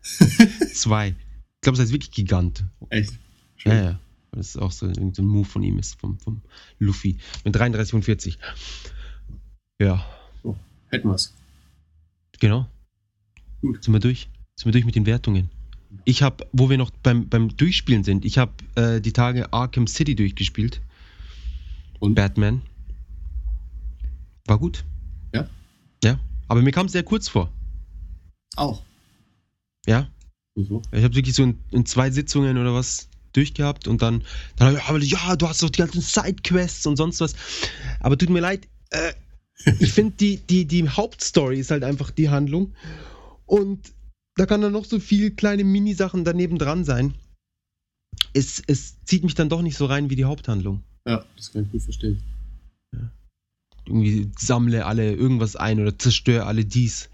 2. Ich glaube, es heißt wirklich Gigant.
Echt?
Ja, ja. Das ist auch so so ein Move von ihm ist, vom, vom Luffy. Mit 33 und 40. Ja,
Hätten wir's.
genau.
Gut.
Sind wir durch? Sind wir durch mit den Wertungen? Ich habe, wo wir noch beim, beim Durchspielen sind, ich habe äh, die Tage Arkham City durchgespielt.
Und?
Batman. War gut.
Ja?
Ja. Aber mir kam es sehr kurz vor.
Auch.
Ja.
Wieso?
Ich habe wirklich so in, in zwei Sitzungen oder was durchgehabt und dann, dann hab ich, ja, du hast doch die ganzen Sidequests und sonst was. Aber tut mir leid, äh, ich finde, die, die, die Hauptstory ist halt einfach die Handlung. Und da kann dann noch so viel kleine Minisachen daneben dran sein. Es, es zieht mich dann doch nicht so rein wie die Haupthandlung.
Ja, das kann ich gut verstehen.
Irgendwie sammle alle irgendwas ein oder zerstöre alle dies.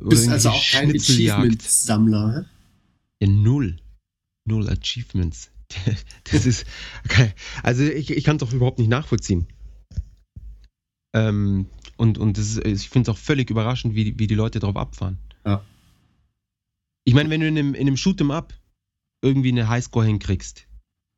Oder
Bist also auch kein hä?
Ja, null. Null Achievements. Das ist. Okay. Also ich, ich kann es auch überhaupt nicht nachvollziehen. Ähm, und und das ist, ich finde es auch völlig überraschend, wie, die- wie die Leute drauf abfahren.
Ja.
Ich meine, wenn du in einem, in einem Shoot'em Up irgendwie eine Highscore hinkriegst,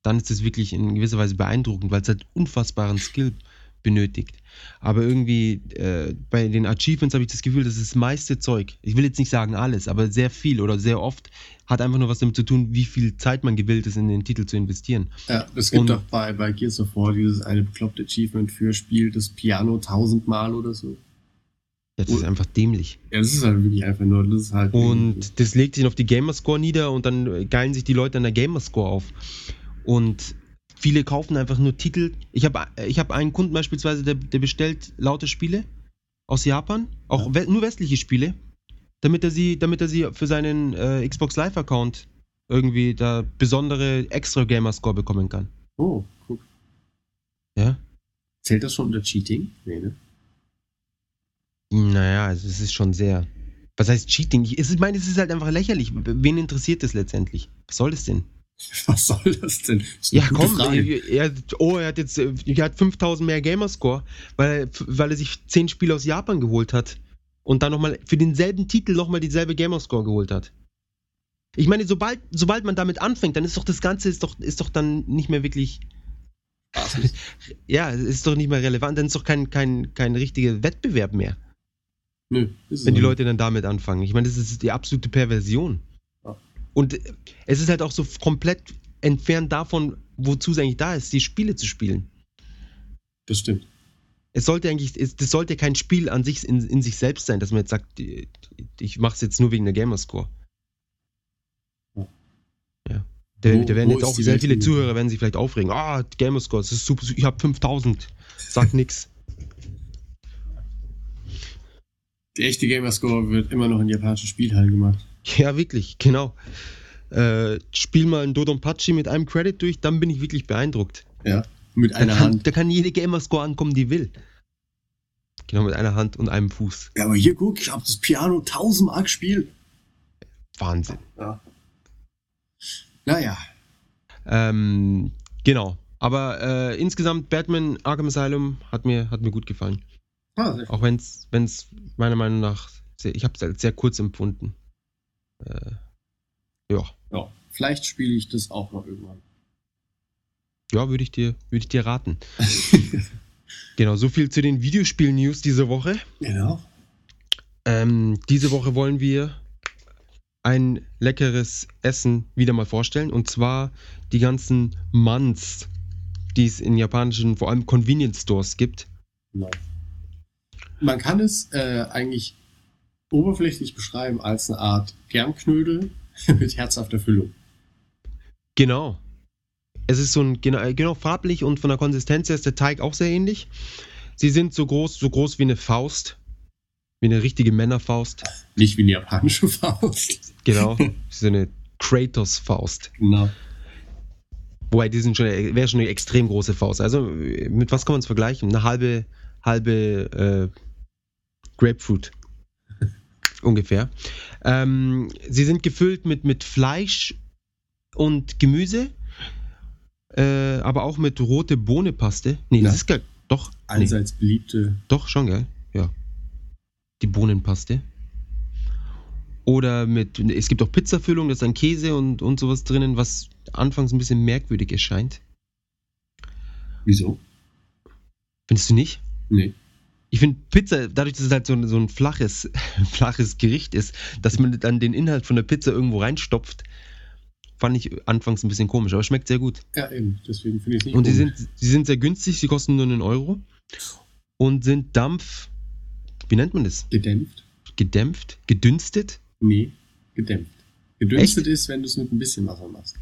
dann ist das wirklich in gewisser Weise beeindruckend, weil es halt unfassbaren Skill benötigt. Aber irgendwie äh, bei den Achievements habe ich das Gefühl, dass das meiste Zeug, ich will jetzt nicht sagen alles, aber sehr viel oder sehr oft hat einfach nur was damit zu tun, wie viel Zeit man gewillt ist, in den Titel zu investieren.
Ja, es gibt doch bei, bei Gears of War dieses eine bekloppte Achievement für Spiel das Piano tausendmal oder so.
Das ist einfach dämlich.
Ja, das ist halt wirklich einfach nur, das ist halt.
Und das legt sich auf die Gamerscore nieder und dann geilen sich die Leute an der Gamerscore auf. Und viele kaufen einfach nur Titel. Ich habe ich hab einen Kunden beispielsweise, der, der bestellt laute Spiele aus Japan, auch
Ja.
nur westliche Spiele, damit er sie, damit er sie für seinen äh, Xbox Live Account irgendwie da besondere extra Gamerscore bekommen kann.
Oh, guck.
Ja?
Zählt das schon unter Cheating? Nee, ne?
Naja, es ist schon sehr. Was heißt Cheating? Ich meine, es ist halt einfach lächerlich. Wen interessiert das letztendlich? Was soll das denn?
Was soll das denn? Das
Ja, komm, er, oh, er hat jetzt äh, er hat 5000 mehr Gamerscore, weil er, weil er sich 10 Spiele aus Japan geholt hat und dann nochmal für denselben Titel nochmal dieselbe Gamerscore geholt hat. Ich meine, sobald, sobald man damit anfängt, dann ist doch das Ganze ist doch, ist doch dann nicht mehr wirklich, ja, ist doch nicht mehr relevant, dann ist doch kein, kein, kein richtiger Wettbewerb mehr,
Nö, ist
wenn die Leute dann damit anfangen. Ich meine, das ist die absolute Perversion. Und es ist halt auch so komplett entfernt davon, wozu es eigentlich da ist, die Spiele zu spielen.
Das stimmt.
Es sollte eigentlich, es, das sollte kein Spiel an sich in, in sich selbst sein, dass man jetzt sagt, die- ich mache es jetzt nur wegen der Gamerscore.
Ja.
Da,
Wo-
da werden jetzt auch
die
sehr
Welt
viele? Zuhörer werden sich vielleicht aufregen. Ah, Gamerscore, das ist super, ich habe 5000. Sag nix.
Der echte Gamerscore wird immer noch in japanischen Spielhallen gemacht.
Ja, wirklich, genau. Äh, spiel mal ein Dodonpachi mit einem Credit durch, dann bin ich wirklich beeindruckt.
Ja. Mit
Da
einer
kann,
Hand.
da kann jede Gamerscore ankommen, die will. Genau, mit einer Hand und einem Fuß.
Ja, aber hier guck, ich hab das Piano tausendmal gespielt.
Wahnsinn.
Ja. Naja.
Ähm, genau. Aber äh, insgesamt Batman Arkham Asylum hat mir, hat mir gut gefallen.
Ah.
Auch wenn es meiner Meinung nach, sehr, ich habe es sehr kurz empfunden. Äh, ja,
ja. Vielleicht spiele ich das auch noch irgendwann.
ja würde ich, dir, würd ich dir raten. Genau, so viel zu den Videospiel-News diese Woche.
genau.
Ähm, diese Woche wollen wir ein leckeres Essen wieder mal vorstellen. Und zwar die ganzen Mans, die es in japanischen, vor allem Convenience Stores gibt.
genau. Man kann es äh, eigentlich oberflächlich beschreiben als eine Art Germknödel mit herzhafter Füllung.
Genau. Es ist so ein, genau, genau farblich und von der Konsistenz her ist der Teig auch sehr ähnlich. Sie sind so groß, so groß wie eine Faust. Wie eine richtige Männerfaust.
Nicht wie eine japanische Faust.
Genau. so eine Kratos-Faust.
Genau.
Wobei, die sind schon, wäre schon eine extrem große Faust. Also, mit was kann man es vergleichen? Eine halbe, halbe äh, Grapefruit. Ungefähr. Ähm, sie sind gefüllt mit, mit Fleisch und Gemüse, äh, aber auch mit rote Bohnenpaste. Nee, das
Ja.
ist gar, doch, nee,
Allseits beliebte.
doch schon, gell? Ja. Die Bohnenpaste. Oder mit, es gibt auch Pizzafüllung, da ist dann Käse und, und sowas drinnen, was anfangs ein bisschen merkwürdig erscheint.
Wieso?
Findest du nicht?
Nee.
Ich finde Pizza, dadurch, dass es halt so ein, so ein flaches, flaches Gericht ist, dass man dann den Inhalt von der Pizza irgendwo reinstopft, fand ich anfangs ein bisschen komisch, aber schmeckt sehr gut.
Ja, eben. Deswegen finde ich es nicht
Und die
komisch.
sind, die sind sehr günstig, sie kosten nur einen Euro und sind Dampf, wie nennt man das?
gedämpft.
Gedämpft? Gedünstet?
Nee, gedämpft. Gedünstet ist, wenn du es mit ein bisschen Wasser machst.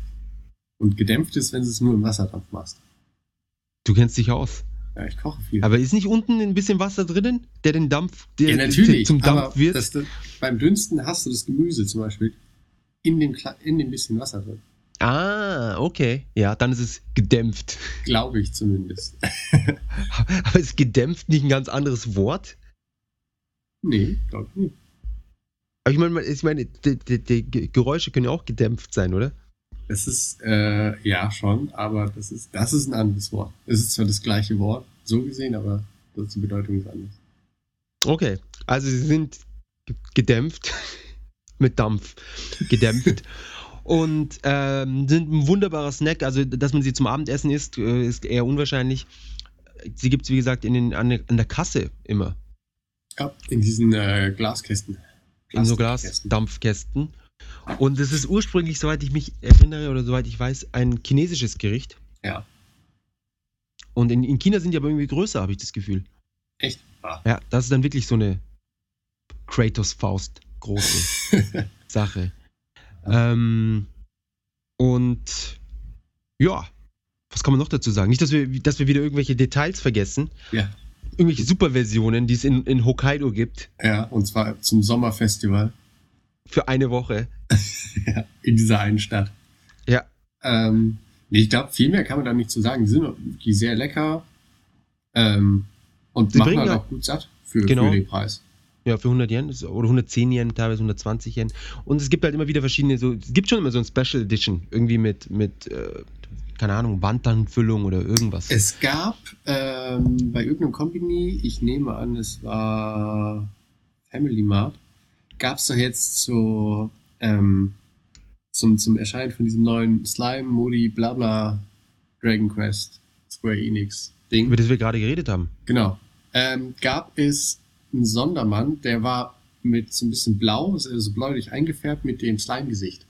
Und gedämpft ist, wenn du es nur im Wasserdampf machst.
Du kennst dich aus.
Ja, ich koche viel.
Aber ist nicht unten ein bisschen Wasser drinnen, der den Dampf, der
ja, natürlich.
zum Dampf
aber
wird?
Das, das, beim Dünsten hast du das Gemüse zum Beispiel in dem, in dem bisschen Wasser drin.
ah, okay. Ja, dann ist es gedämpft.
Glaube ich zumindest.
Aber ist gedämpft nicht ein ganz anderes Wort?
nee, glaube ich nicht.
Aber ich meine, ich meine, die, die, die Geräusche können ja auch gedämpft sein, oder?
Das ist, äh, ja, schon, aber das ist, das ist ein anderes Wort. Es ist zwar das gleiche Wort, so gesehen, aber das, die Bedeutung ist anders.
Okay, also sie sind ge- gedämpft mit Dampf gedämpft und ähm, sind ein wunderbarer Snack. Also, dass man sie zum Abendessen isst, äh, ist eher unwahrscheinlich. Sie gibt es, wie gesagt, in den, an, der, Kasse immer.
Ja, in diesen äh, Glaskästen.
In so. Glasdampfkästen. Und es ist ursprünglich, soweit ich mich erinnere oder soweit ich weiß, ein chinesisches Gericht.
Ja,
Und in, in China sind die aber irgendwie größer, habe ich das Gefühl.
echt. Ah.
Ja, das ist dann wirklich so eine Kratos-Faust große Sache. Ähm, und ja, was kann man noch dazu sagen? Nicht, dass wir, dass wir wieder irgendwelche Details vergessen.
Ja.
Irgendwelche Superversionen, die es in, in Hokkaido gibt,
Ja, und zwar zum Sommerfestival.
Für eine Woche.
Ja, in dieser einen Stadt.
Ja.
Ähm, ich glaube, viel mehr kann man da nicht zu sagen. Die sind wirklich sehr lecker. Ähm, und
Sie
machen halt auch gut satt für,
Genau.
für den Preis.
Ja, für 100 Yen oder 110 Yen, teilweise 120 Yen. Und es gibt halt immer wieder verschiedene, so, es gibt schon immer so ein Special Edition, irgendwie mit, mit äh, keine Ahnung, Wandtanfüllung oder irgendwas.
Es gab ähm, bei irgendeinem Company, ich nehme an, es war Family Mart, gab es doch jetzt so ähm, zum, zum Erscheinen von diesem neuen Slime, Modi, Blabla, Dragon Quest, Square Enix Ding.
über das wir gerade geredet haben.
Genau. Ähm, gab es einen Sondermann, der war mit so ein bisschen blau, also so bläulich eingefärbt mit dem Slime-Gesicht.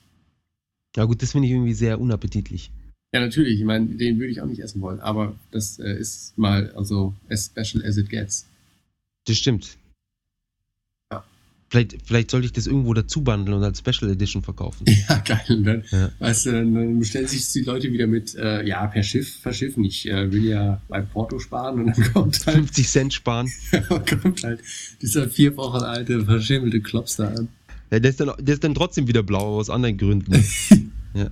Ja gut, das finde ich irgendwie sehr unappetitlich.
Ja, natürlich, ich meine, den würde ich auch nicht essen wollen, aber das äh, ist mal, also, as special as it gets.
Das stimmt. Vielleicht, vielleicht sollte ich das irgendwo dazu bundeln und als Special Edition verkaufen.
Ja, geil. Dann,
Ja.
weißt du, dann, bestellen sich die Leute wieder mit, äh, ja, per Schiff verschiffen. Ich äh, will ja beim Porto sparen und dann kommt halt,
50 Cent sparen.
kommt halt dieser vier Wochen alte, verschimmelte Klops da an.
Ja, der, ist dann, der ist dann trotzdem wieder blau, aber aus anderen Gründen. ja.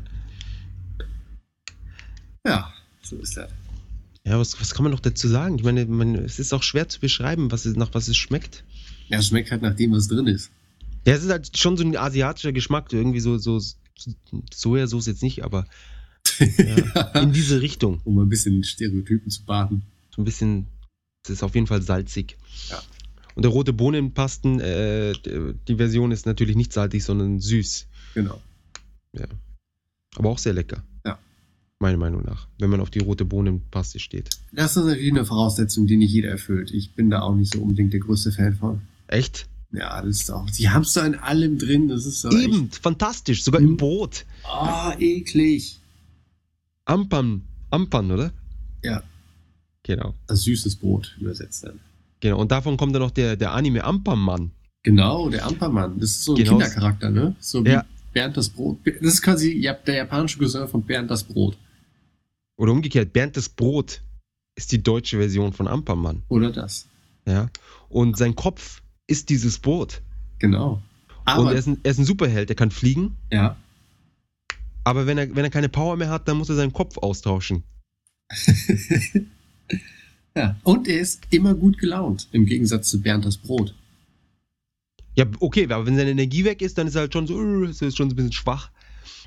Ja, so ist das.
Ja, was, was kann man noch dazu sagen? Ich meine, man, es ist auch schwer zu beschreiben, was es, nach was es schmeckt.
Ja, es schmeckt halt nach dem, was drin ist.
Ja, es ist halt schon so ein asiatischer Geschmack, irgendwie so, so Sojasauce jetzt nicht, aber ja, in diese Richtung.
Um ein bisschen Stereotypen zu baden.
So ein bisschen, es ist auf jeden Fall salzig.
Ja.
Und der rote Bohnenpasten, äh, die Version ist natürlich nicht salzig, sondern süß.
Genau.
Ja. Aber auch sehr lecker.
Ja.
Meiner Meinung nach, wenn man auf die rote Bohnenpaste steht.
Das ist natürlich eine Voraussetzung, die nicht jeder erfüllt. Ich bin da auch nicht so unbedingt der größte Fan von.
Echt?
Ja, das ist auch. Die haben es da in allem drin. Das ist so
Eben, echt. fantastisch. Sogar im Brot.
Ah, oh, eklig.
Ampan. Ampan, oder?
Ja.
Genau.
Das süßes Brot übersetzt dann.
Genau, und davon kommt dann noch der, der Anime Ampermann.
Genau, der Ampermann. Das ist so ein genau. Kindercharakter, ne? So wie ja. Bernd das Brot. Das ist quasi der japanische Cousin von Bernd das Brot.
Oder umgekehrt, Bernd das Brot ist die deutsche Version von Ampermann.
Oder das.
Ja. Und sein Kopf ist dieses Brot.
Genau.
Aber und er ist, ein, er ist ein Superheld, er kann fliegen.
Ja.
Aber wenn er, wenn er keine Power mehr hat, dann muss er seinen Kopf austauschen.
ja, und er ist immer gut gelaunt, im Gegensatz zu Bernd das Brot.
Ja, okay, aber wenn seine Energie weg ist, dann ist er halt schon so, uh, ist schon so ein bisschen schwach.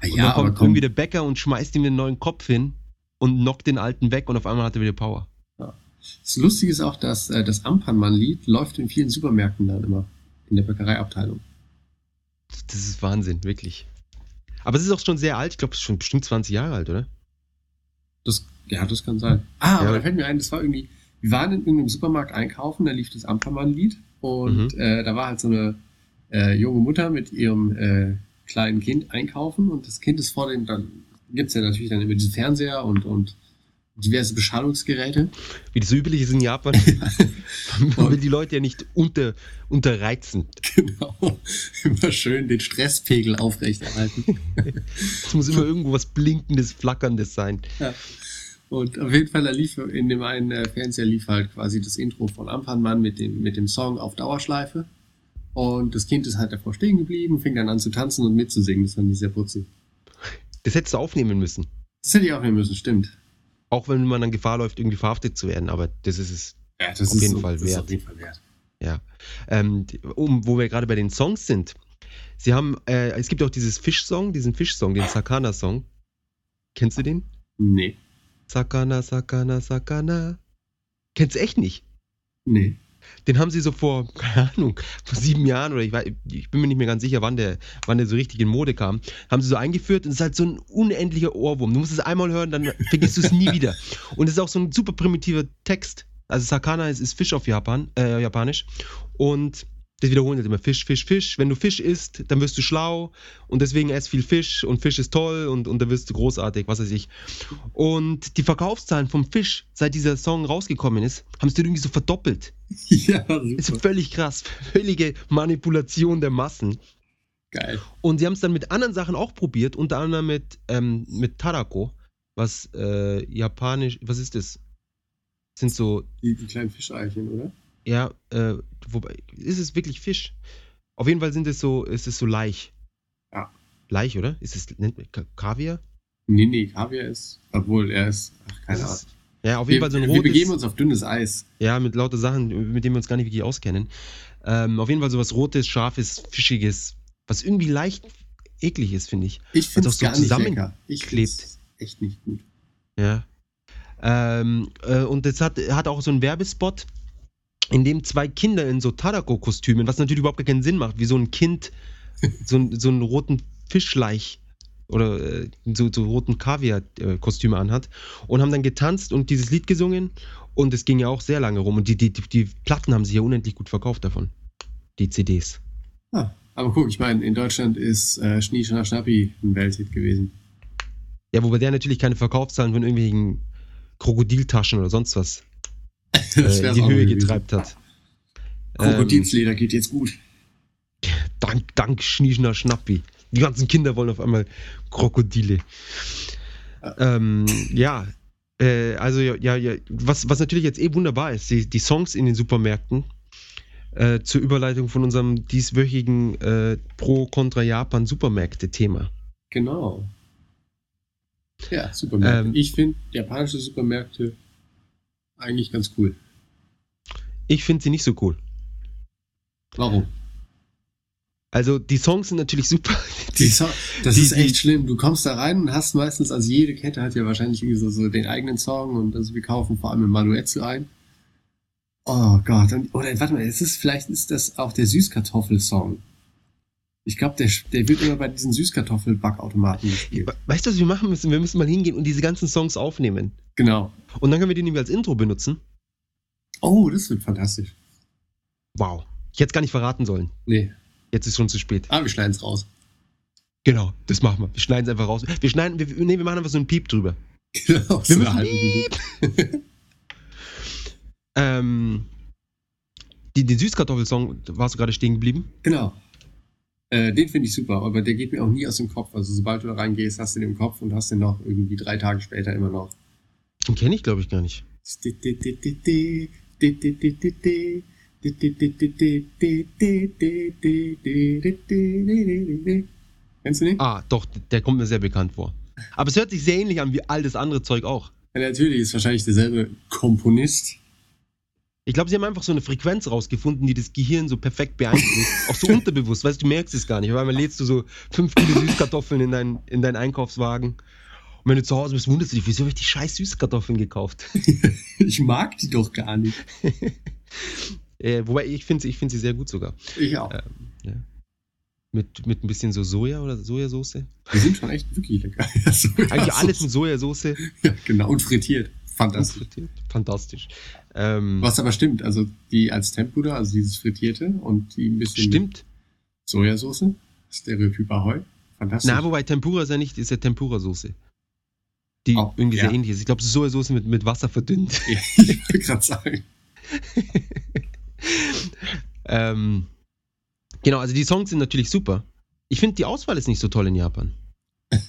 Ja,
und dann kommt irgendwie der Bäcker und schmeißt ihm den neuen Kopf hin und knockt den alten weg und auf einmal hat er wieder Power.
Das Lustige ist auch, dass äh, das Ampanmann-Lied läuft in vielen Supermärkten dann immer, in der Bäckereiabteilung.
Das ist Wahnsinn, wirklich. Aber es ist auch schon sehr alt, ich glaube, es ist schon bestimmt 20 Jahre alt, oder?
Das, ja, das kann sein. Ah, ja. aber da fällt mir ein, das war irgendwie, wir waren in irgendeinem Supermarkt einkaufen, da lief das Ampermann-Lied und mhm. äh, da war halt so eine äh, junge Mutter mit ihrem äh, kleinen Kind einkaufen und das Kind ist vor dem, dann gibt's ja natürlich dann immer diesen Fernseher und, und diverse Beschallungsgeräte.
Wie das so üblich ist in Japan. Man will die Leute ja nicht unter, unterreizen.
Genau. Immer schön den Stresspegel aufrechterhalten.
es muss immer irgendwo was Blinkendes, Flackerndes sein.
Ja. Und auf jeden Fall, da lief in dem einen äh, Fernseher lief halt quasi das Intro von Ampanmann mit dem, mit dem Song auf Dauerschleife. Und das Kind ist halt davor stehen geblieben, fing dann an zu tanzen und mitzusingen. Das fand ich sehr putzig.
Das hättest du aufnehmen müssen.
Das hätte ich aufnehmen müssen, stimmt.
Auch wenn man dann Gefahr läuft, irgendwie verhaftet zu werden, aber das ist es
ja, das
auf, jeden
so,
Fall wert.
auf jeden Fall wert.
Ja. Ähm, um, wo wir gerade bei den Songs sind. Sie haben, äh, es gibt auch dieses Fisch-Song, diesen Fisch-Song, den Sakana-Song. Kennst du den?
Nee.
Sakana, Sakana, Sakana. Kennst du echt nicht?
Nee.
Den haben sie so vor, keine Ahnung, vor sieben Jahren oder ich, weiß, ich bin mir nicht mehr ganz sicher, wann der, wann der so richtig in Mode kam, haben sie so eingeführt und es ist halt so ein unendlicher Ohrwurm. Du musst es einmal hören, dann vergisst du es nie wieder. Und es ist auch so ein super primitiver Text. Also Sakana ist, ist Fisch auf Japan, äh, Japanisch. Und das wiederholen jetzt immer Fisch, Fisch, Fisch. Wenn du Fisch isst, dann wirst du schlau und deswegen ess viel Fisch und Fisch ist toll und, und dann wirst du großartig, was weiß ich. Und die Verkaufszahlen vom Fisch, seit dieser Song rausgekommen ist, haben sich irgendwie so verdoppelt.
Ja, super.
Ist völlig krass. Völlige Manipulation der Massen.
Geil.
Und sie haben es dann mit anderen Sachen auch probiert, unter anderem mit, ähm, mit Tarako, was äh, japanisch, was ist das? Sind so.
Die, die kleinen Fischeichen, oder?
Ja, äh, wobei, ist es wirklich Fisch? Auf jeden Fall sind es so, ist es so Laich.
Ja.
Laich, oder? Ist es, nennt man Kaviar?
Nee, nee, Kaviar ist, obwohl er ist, ach, keine Ahnung.
Ja, auf jeden
wir,
Fall so ein rotes.
Wir begeben uns auf dünnes Eis.
Ja, mit lauter Sachen, mit denen wir uns gar nicht wirklich auskennen. Ähm, auf jeden Fall so was rotes, scharfes, fischiges, was irgendwie leicht eklig ist, finde ich.
Ich finde es
so
gar nicht lecker. Ich
klebt.
echt nicht gut.
Ja. Ähm, äh, und es hat, hat auch so einen Werbespot, in dem zwei Kinder in so Tadako-Kostümen, was natürlich überhaupt keinen Sinn macht, wie so ein Kind so, so einen roten Fischleich oder äh, so, so roten Kaviar-Kostüme anhat und haben dann getanzt und dieses Lied gesungen und es ging ja auch sehr lange rum und die, die, die, die Platten haben sich ja unendlich gut verkauft davon, die CDs.
Ah, aber guck, ich meine, in Deutschland ist äh, Schnie Schnappi ein Welthit gewesen.
Ja, wobei der natürlich keine Verkaufszahlen von irgendwelchen Krokodiltaschen oder sonst was äh, in die Höhe getreibt hat.
Krokodilsleder ähm, geht jetzt gut.
Dank, dank Schnieschner Schnappi. Die ganzen Kinder wollen auf einmal Krokodile. Ja, ähm, ja äh, also ja, ja, was, was natürlich jetzt eh wunderbar ist, die, die Songs in den Supermärkten äh, zur Überleitung von unserem dieswöchigen äh, Pro-Kontra-Japan-Supermärkte-Thema.
Genau. Ja, Supermärkte. Ähm, ich finde japanische Supermärkte eigentlich ganz cool.
Ich finde sie nicht so cool.
Warum?
Also die Songs sind natürlich super.
Die so das
die-
ist echt
die-
schlimm. Du kommst da rein und hast meistens, also jede Kette hat ja wahrscheinlich irgendwie so, so den eigenen Song und also wir kaufen vor allem im Manuetzel ein. Oh Gott. Und, oder warte mal, ist es, vielleicht ist das auch der Süßkartoffelsong. Ich glaube, der, der wird immer bei diesen Süßkartoffel-Backautomaten gespielt.
Weißt du, was wir machen müssen? Wir müssen mal hingehen und diese ganzen Songs aufnehmen.
Genau.
Und dann können wir die nämlich als Intro benutzen.
Oh, das wird fantastisch.
Wow. Ich hätte es gar nicht verraten sollen.
Nee.
Jetzt ist schon zu spät.
Ah, wir schneiden es raus.
Genau, das machen wir. Wir schneiden es einfach raus. Wir schneiden, wir, nee, wir machen einfach so einen Piep drüber.
Genau.
Wir müssen
Minute.
Ähm, die, den Süßkartoffelsong, warst du gerade stehen geblieben?
Genau. Äh, den finde ich super, aber der geht mir auch nie aus dem Kopf. Also sobald du da reingehst, hast du den im Kopf und hast den noch irgendwie drei Tage später immer noch.
Den kenne ich, glaube ich, gar nicht.
Kennst du den?
Ah, doch, der kommt mir sehr bekannt vor. Aber es hört sich sehr ähnlich an wie all das andere Zeug auch.
Ja, natürlich ist wahrscheinlich derselbe Komponist.
Ich glaube, sie haben einfach so eine Frequenz rausgefunden, die das Gehirn so perfekt beeinflusst. auch so unterbewusst, weißt du, du merkst es gar nicht. Weil man lädst du so fünf Kilo Süßkartoffeln in, dein, in deinen Einkaufswagen. Und wenn du zu Hause bist, wunderst du dich, wieso habe ich die scheiß Süßkartoffeln gekauft?
Ich mag die doch gar nicht.
äh, wobei, ich finde sie, ich find sie sehr gut sogar.
Ich auch.
Ähm, ja. Mit, mit ein bisschen so Soja oder Sojasauce.
Die sind schon echt wirklich lecker.
Eigentlich alles mit Sojasauce.
Ja, genau. Und frittiert. Fantastisch.
Frittiert. Fantastisch. Ähm,
Was aber stimmt, also die als Tempura, also dieses Frittierte und die ein bisschen
stimmt.
Sojasauce, Stereotyp Ahoi. Fantastisch.
Na, wobei Tempura ist ja nicht, ist ja Tempura-Soße. Die
Oh,
irgendwie
ja.
sehr ähnlich ist. Ich glaube, Sojasauce mit, mit Wasser verdünnt.
Ja, ich wollte gerade sagen.
ähm, genau, also die Songs sind natürlich super. Ich finde, die Auswahl ist nicht so toll in Japan.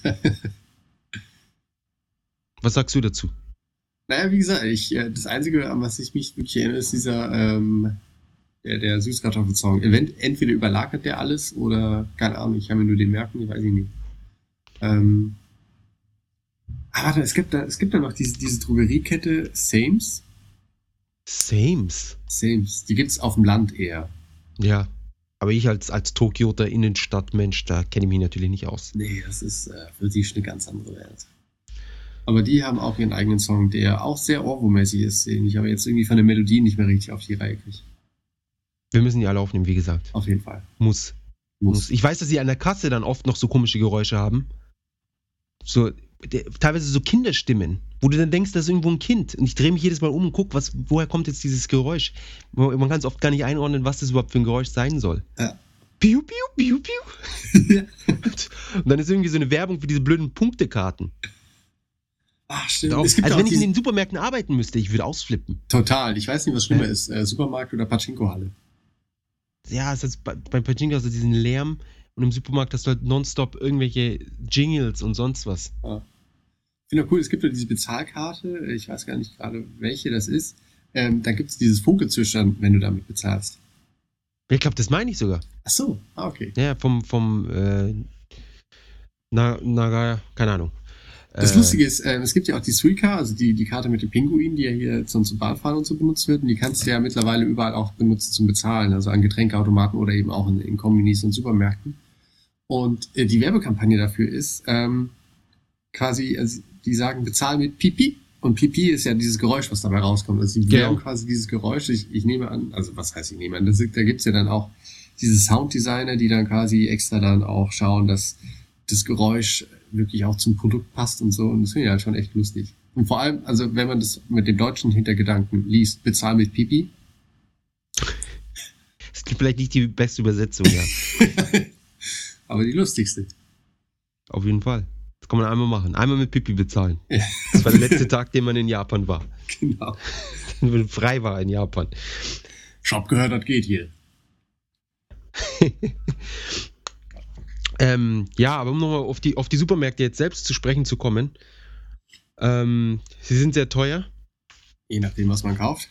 Was sagst du dazu?
Naja, wie gesagt, ich, äh, das Einzige, an was ich mich wirklich erinnere, ist dieser, ähm, der, der Süßkartoffelsong. Entweder überlagert der alles oder, keine Ahnung, ich kann mir nur den merken, ich weiß ich nicht. Ähm, ah, warte, es gibt da, es gibt da noch diese, diese Drogeriekette Sames.
Sames.
Sames, die gibt's auf dem Land eher.
Ja. Aber ich als, als Tokioter Innenstadtmensch, da kenne ich mich natürlich nicht aus.
Nee, das ist äh, für sie eine ganz andere Welt. Aber die haben auch ihren eigenen Song, der auch sehr Orwo-mäßig ist, den ich aber jetzt irgendwie von der Melodie nicht mehr richtig auf die Reihe kriege.
Wir müssen die alle aufnehmen, wie gesagt.
Auf jeden Fall.
Muss.
Muss.
Muss. Ich weiß, dass sie an der Kasse dann oft noch so komische Geräusche haben. So, teilweise so Kinderstimmen, wo du dann denkst, da ist irgendwo ein Kind. Und ich drehe mich jedes Mal um und gucke, was, woher kommt jetzt dieses Geräusch? Man man kann es oft gar nicht einordnen, was das überhaupt für ein Geräusch sein soll.
Ja.
Piu, piu, piu, piu.
Ja.
Und dann ist irgendwie so eine Werbung für diese blöden Punktekarten.
Ach, stimmt. Gibt
also wenn ich in den Supermärkten arbeiten müsste, ich würde ausflippen.
Total. Ich weiß nicht, was schlimmer
Ja.
ist. Äh, Supermarkt oder Pachinko-Halle.
Ja, es ist bei, beim Pachinko hast du diesen Lärm und im Supermarkt hast du halt nonstop irgendwelche Jingles und sonst was.
Ich finde auch cool, es gibt ja diese Bezahlkarte. Ich weiß gar nicht gerade, welche das ist. Ähm, da gibt es dieses Funkezwitschern, wenn du damit bezahlst.
Ich glaube, das meine ich sogar.
Ach so. Ah, okay.
Ja, vom, vom, äh, na, Naga, keine Ahnung.
Das
Äh,
Lustige ist, äh, es gibt ja auch die Suica, also die, die Karte mit dem Pinguin, die ja hier zum, zum Bahnfahren und so benutzt wird. Und die kannst du ja mittlerweile überall auch benutzen zum Bezahlen, also an Getränkeautomaten oder eben auch in, in Kombinis und Supermärkten. Und äh, die Werbekampagne dafür ist ähm, quasi, also die sagen, bezahl mit Pipi. Und Pipi ist ja dieses Geräusch, was dabei rauskommt. Also die
Genau.
werben quasi dieses Geräusch. Ich, ich nehme an, also was heißt ich nehme an, das, da gibt's ja dann auch diese Sounddesigner, die dann quasi extra dann auch schauen, dass das Geräusch wirklich auch zum Produkt passt und so. Und das finde ich halt schon echt lustig. Und vor allem, also wenn man das mit dem deutschen Hintergedanken liest, bezahl mit Pipi.
Das ist vielleicht nicht die beste Übersetzung, ja.
Aber die lustigste.
Auf jeden Fall. Das kann man einmal machen. Einmal mit Pipi bezahlen.
Ja.
Das war der letzte Tag, den man in Japan war.
Genau.
Den man frei war in Japan.
Shop gehört, das geht hier.
Ähm, ja, aber um nochmal auf die, auf die Supermärkte jetzt selbst zu sprechen zu kommen. Ähm, sie sind sehr teuer.
Je nachdem, was man kauft.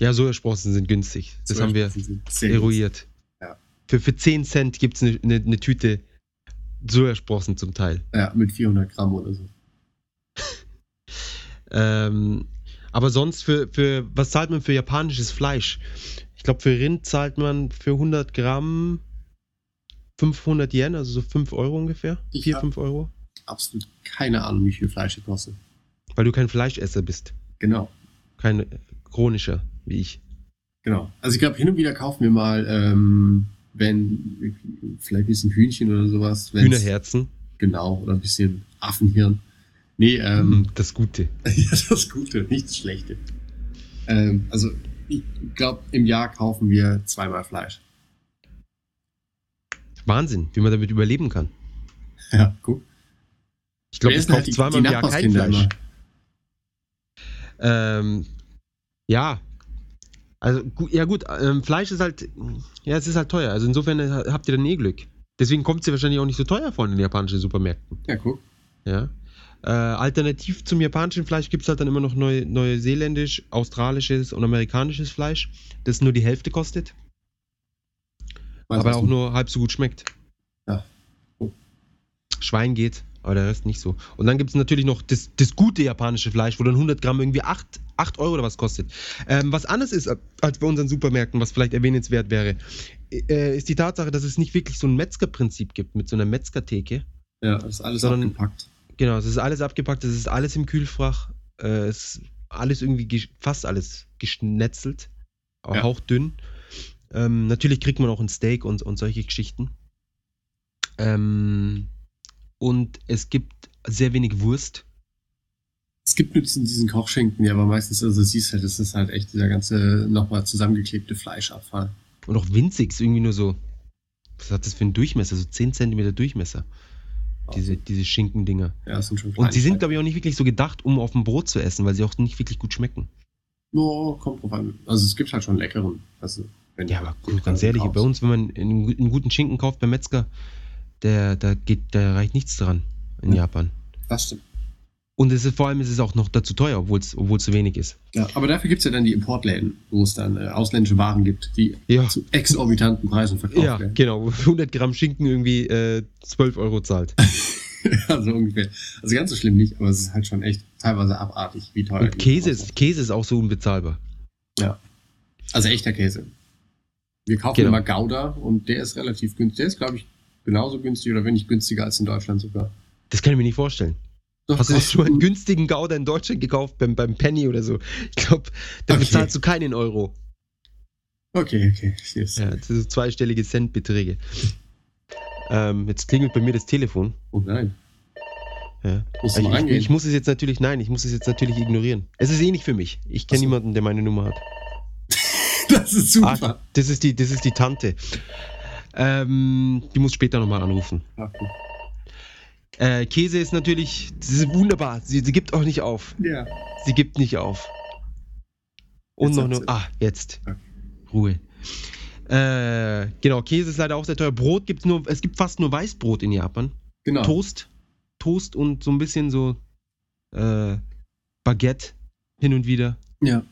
Ja, Sojasprossen sind günstig. Das haben wir eruiert.
Ja.
Für, für 10 Cent gibt es eine ne, ne Tüte Sojasprossen zum Teil.
Ja, mit 400 Gramm oder so.
Ähm, aber sonst für, für, was zahlt man für japanisches Fleisch? Ich glaube, für Rind zahlt man für 100 Gramm 500 Yen, also so 5 Euro ungefähr.
Ich
4,
hab-
5 Euro.
Absolut keine Ahnung, wie viel Fleisch die kostet.
Weil du kein Fleischesser bist.
Genau.
Kein chronischer, wie ich.
Genau. Also ich glaube, hin und wieder kaufen wir mal, ähm, wenn, vielleicht ein bisschen Hühnchen oder sowas.
Hühnerherzen.
Genau, oder ein bisschen Affenhirn. Nee, ähm,
Mm, das Gute.
ja, das Gute, nicht das Schlechte. Ähm, also ich glaube, im Jahr kaufen wir zweimal Fleisch.
Wahnsinn, wie man damit überleben kann.
Ja, guck.
Ich glaube, ich kaufe
halt
zweimal im Jahr kein Fleisch. Ähm, ja. Also, ja gut, ähm, Fleisch ist halt, ja, es ist halt teuer. Also insofern äh, habt ihr dann eh Glück. Deswegen kommt sie wahrscheinlich auch nicht so teuer vor in den japanischen Supermärkten.
Ja, guck.
Ja. Äh, alternativ zum japanischen Fleisch gibt es halt dann immer noch neu, neuseeländisch, australisches und amerikanisches Fleisch, das nur die Hälfte kostet,
Weiß
aber auch
du-
nur halb so gut schmeckt.
Ja. Oh.
Schwein geht, aber der Rest nicht so. Und dann gibt es natürlich noch das, das gute japanische Fleisch, wo dann 100 Gramm irgendwie 8, 8 Euro oder was kostet. Ähm, was anders ist als bei unseren Supermärkten, was vielleicht erwähnenswert wäre, äh, ist die Tatsache, dass es nicht wirklich so ein Metzgerprinzip gibt mit so einer Metzgertheke.
Ja, das ist alles
Sondern-
abgepackt.
Genau, es ist alles abgepackt, es ist alles im Kühlfach, äh, es ist alles irgendwie, fast alles geschnetzelt, auch
Ja.
hauchdünn. Ähm, natürlich kriegt man auch ein Steak und, und solche Geschichten. Ähm, und es gibt sehr wenig Wurst.
Es gibt nur diesen, Kochschinken, ja, aber meistens, also siehst halt, das ist halt echt dieser ganze nochmal zusammengeklebte Fleischabfall.
Und auch winzig, ist irgendwie nur so, was hat das für einen Durchmesser? So 10 cm Durchmesser, diese, diese Schinkendinger.
Ja, das sind schon
Und sie sind, glaube ich, auch nicht wirklich so gedacht, um auf dem Brot zu essen, weil sie auch nicht wirklich gut schmecken.
Oh, kommt drauf an. Also es gibt halt schon leckeren. Also,
Ja, aber
gut
ganz
kaufst.
ehrlich, bei uns, wenn man einen, einen guten Schinken kauft beim Metzger, der, da geht, da reicht nichts dran in
Ja.
Japan.
Das stimmt.
Und es ist, vor allem ist es auch noch dazu teuer, obwohl es obwohl es zu wenig ist.
Ja, aber dafür gibt's ja dann die Importläden, wo es dann äh, ausländische Waren gibt, die
Ja.
zu exorbitanten Preisen verkauft
Ja,
werden.
genau. 100 Gramm Schinken irgendwie äh, 12 Euro zahlt.
also ungefähr. Also ganz so schlimm nicht, aber es ist halt schon echt teilweise abartig, wie teuer
Und Käse ist, Käse ist auch so unbezahlbar.
Also echter Käse. Wir kaufen
Genau.
immer Gouda und der ist relativ günstig. Der ist, glaube ich, genauso günstig oder wenn nicht günstiger als in Deutschland sogar.
Das kann ich mir nicht vorstellen.
Doch,
Hast du schon einen günstigen Gouda in Deutschland gekauft beim, beim Penny oder so? Ich glaube, da
Okay.
bezahlst du keinen Euro.
Okay, okay. Yes.
Ja, das sind so zweistellige Centbeträge. Ähm, jetzt klingelt bei mir das Telefon.
Oh nein.
Ja. Ich, ich, ich muss es jetzt natürlich, nein, ich muss es jetzt natürlich ignorieren. Es ist eh nicht für mich. Ich kenne niemanden, der meine Nummer hat.
Das ist super.
Ah, das ist die, das ist die Tante. Ähm, die muss später nochmal anrufen.
Okay.
Äh, Käse ist natürlich, das ist wunderbar. Sie, sie gibt auch nicht auf.
Ja.
Sie gibt nicht auf. Und
Jetzt
noch nur, ah, jetzt.
Okay.
Ruhe. Äh, genau, Käse ist leider auch sehr teuer. Brot gibt's nur, es gibt fast nur Weißbrot in Japan.
Genau.
Toast, Toast und so ein bisschen so äh, Baguette hin und wieder.
Ja.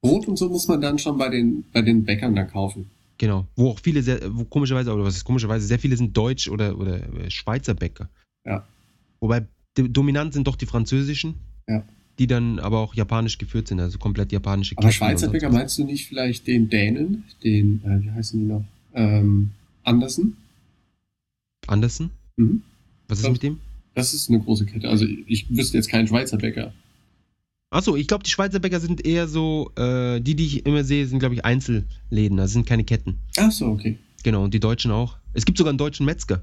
Brot und so muss man dann schon bei den, bei den Bäckern dann kaufen.
Genau. Wo auch viele sehr, wo komischerweise, oder was ist komischerweise, sehr viele sind Deutsch oder, oder äh, Schweizer Bäcker.
Ja.
Wobei dominant sind doch die französischen.
Ja.
Die dann aber auch japanisch geführt sind, also komplett japanische
Aber
Ketten
Schweizer Bäcker meinst du nicht vielleicht den Dänen, den, äh, wie heißen die noch? Ähm, Andersen?
Andersen?
Mhm.
Was ist
Ja.
mit dem?
Das ist eine große Kette. Also ich wüsste jetzt keinen Schweizer Bäcker.
Achso, ich glaube, die Schweizer Bäcker sind eher so, äh, die, die ich immer sehe, sind, glaube ich, Einzelläden, also sind keine Ketten.
Ach so, okay.
Genau, und die Deutschen auch. Es gibt sogar einen deutschen Metzger.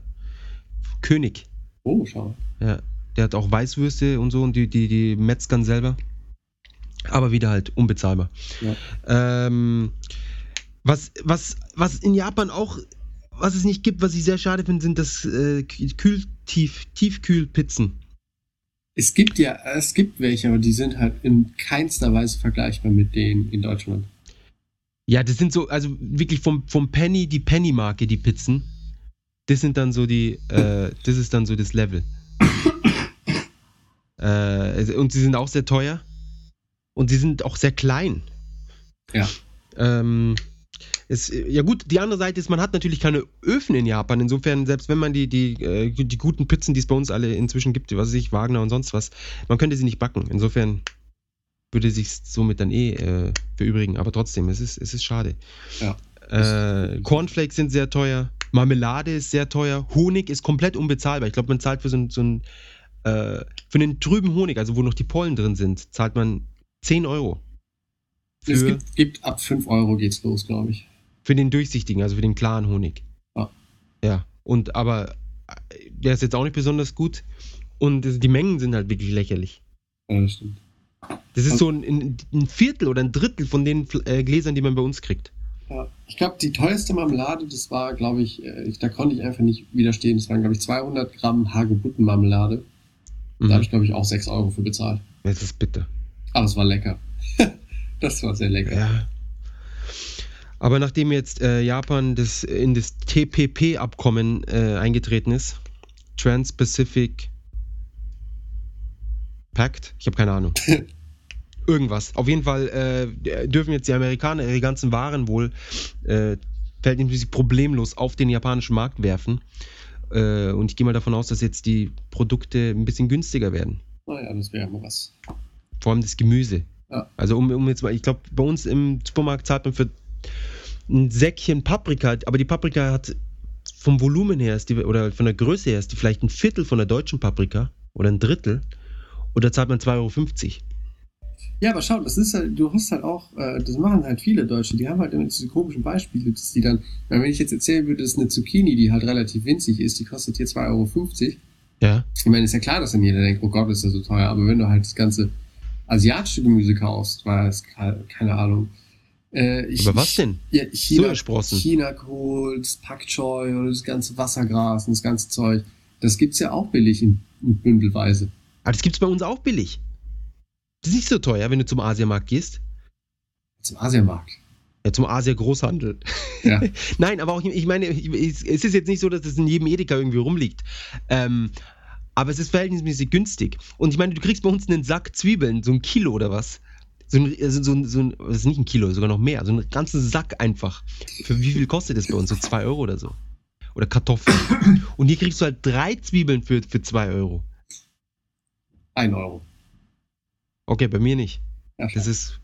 König.
Oh, schau.
Ja, der hat auch Weißwürste und so und die, die, die Metzgern selber. Aber wieder halt unbezahlbar.
Ja.
Ähm, was, was, was in Japan auch, was es nicht gibt, was ich sehr schade finde, sind das äh, Kühl, Tief, Tiefkühlpizzen.
Es gibt ja, es gibt welche, aber die sind halt in keinster Weise vergleichbar mit denen in Deutschland.
Ja, das sind so, also wirklich vom, vom Penny, die Penny-Marke, die Pizzen. Das sind dann so die, äh, das ist dann so das Level. äh, und sie sind auch sehr teuer. Und sie sind auch sehr klein.
Ja.
Ähm, es, ja gut, die andere Seite ist, man hat natürlich keine Öfen in Japan. Insofern, selbst wenn man die, die, äh, die guten Pizzen, die es bei uns alle inzwischen gibt, was weiß ich, Wagner und sonst was, man könnte sie nicht backen. Insofern würde sich somit dann eh äh, verübrigen. Aber trotzdem, es ist, es ist schade.
Ja.
Äh, Cornflakes sind sehr teuer. Marmelade ist sehr teuer. Honig ist komplett unbezahlbar. Ich glaube, man zahlt für so, ein- so ein, äh, für den trüben Honig, also wo noch die Pollen drin sind, zahlt man 10 Euro.
Es gibt, gibt ab 5 Euro geht's los, glaube ich.
für den durchsichtigen, also für den klaren Honig.
Ja.
Ja. Und aber äh, der ist jetzt auch nicht besonders gut. Und die Mengen sind halt wirklich lächerlich.
Ja, das stimmt.
Das ist so ein, ein Viertel oder ein Drittel von den äh, Gläsern, die man bei uns kriegt.
Ja. Ich glaube, die teuerste Marmelade, das war, glaube ich, äh, da konnte ich einfach nicht widerstehen. Das waren, glaube ich, 200 Gramm Hagebuttenmarmelade. Da habe
Mhm.
ich, glaube ich, auch 6 Euro für bezahlt.
Das ist bitter.
Aber es war lecker. das war sehr lecker.
Ja. Aber nachdem jetzt äh, Japan das, in das TPP-Abkommen äh, eingetreten ist, Trans-Pacific Pact, ich habe keine Ahnung. Irgendwas. Auf jeden Fall äh, dürfen jetzt die Amerikaner ihre ganzen Waren wohl äh, verhältnismäßig problemlos auf den japanischen Markt werfen. Äh, und ich gehe mal davon aus, dass jetzt die Produkte ein bisschen günstiger werden.
Naja, das wäre mal was.
Vor allem das Gemüse.
Ja.
Also um, um jetzt mal, ich glaube, bei uns im Supermarkt zahlt man für ein Säckchen Paprika, aber die Paprika hat vom Volumen her ist die, oder von der Größe her ist die vielleicht ein Viertel von der deutschen Paprika oder ein Drittel. Und da zahlt man 2,50 Euro.
Ja, aber schau, das ist halt, du hast halt auch, äh, das machen halt viele Deutsche, die haben halt immer diese komischen Beispiele, dass die dann, wenn ich jetzt erzählen würde, dass eine Zucchini, die halt relativ winzig ist, die kostet hier 2,50 Euro.
Ja.
Ich meine, ist ja klar, dass dann jeder denkt, oh Gott, ist das so teuer, aber wenn du halt das ganze asiatische Gemüse kaufst, war es keine Ahnung. Äh, ich,
Aber was denn?
Ja, China,
Sojasprossen.
China-Kohl, das Pak Choi oder das ganze Wassergras und das ganze Zeug, das gibt's ja auch billig in, in Bündelweise.
Aber das gibt es bei uns auch billig. Das ist nicht so teuer, wenn du zum Asiamarkt gehst.
Zum Asiamarkt.
Ja, zum Asia-Großhandel.
Ja.
Nein, aber auch, ich meine, es es ist jetzt nicht so, dass es in jedem Edeka irgendwie rumliegt. Ähm, aber es ist verhältnismäßig günstig. Und ich meine, du kriegst bei uns einen Sack Zwiebeln, so ein Kilo oder was. So ein, also so ein, so ein das ist nicht ein Kilo, sogar noch mehr. So einen ganzen Sack einfach. Für wie viel kostet das bei uns? So zwei Euro oder so. Oder Kartoffeln. Und hier kriegst du halt drei Zwiebeln für, für zwei Euro.
Ein Euro.
Okay, bei mir nicht.
Ja,
Das ist,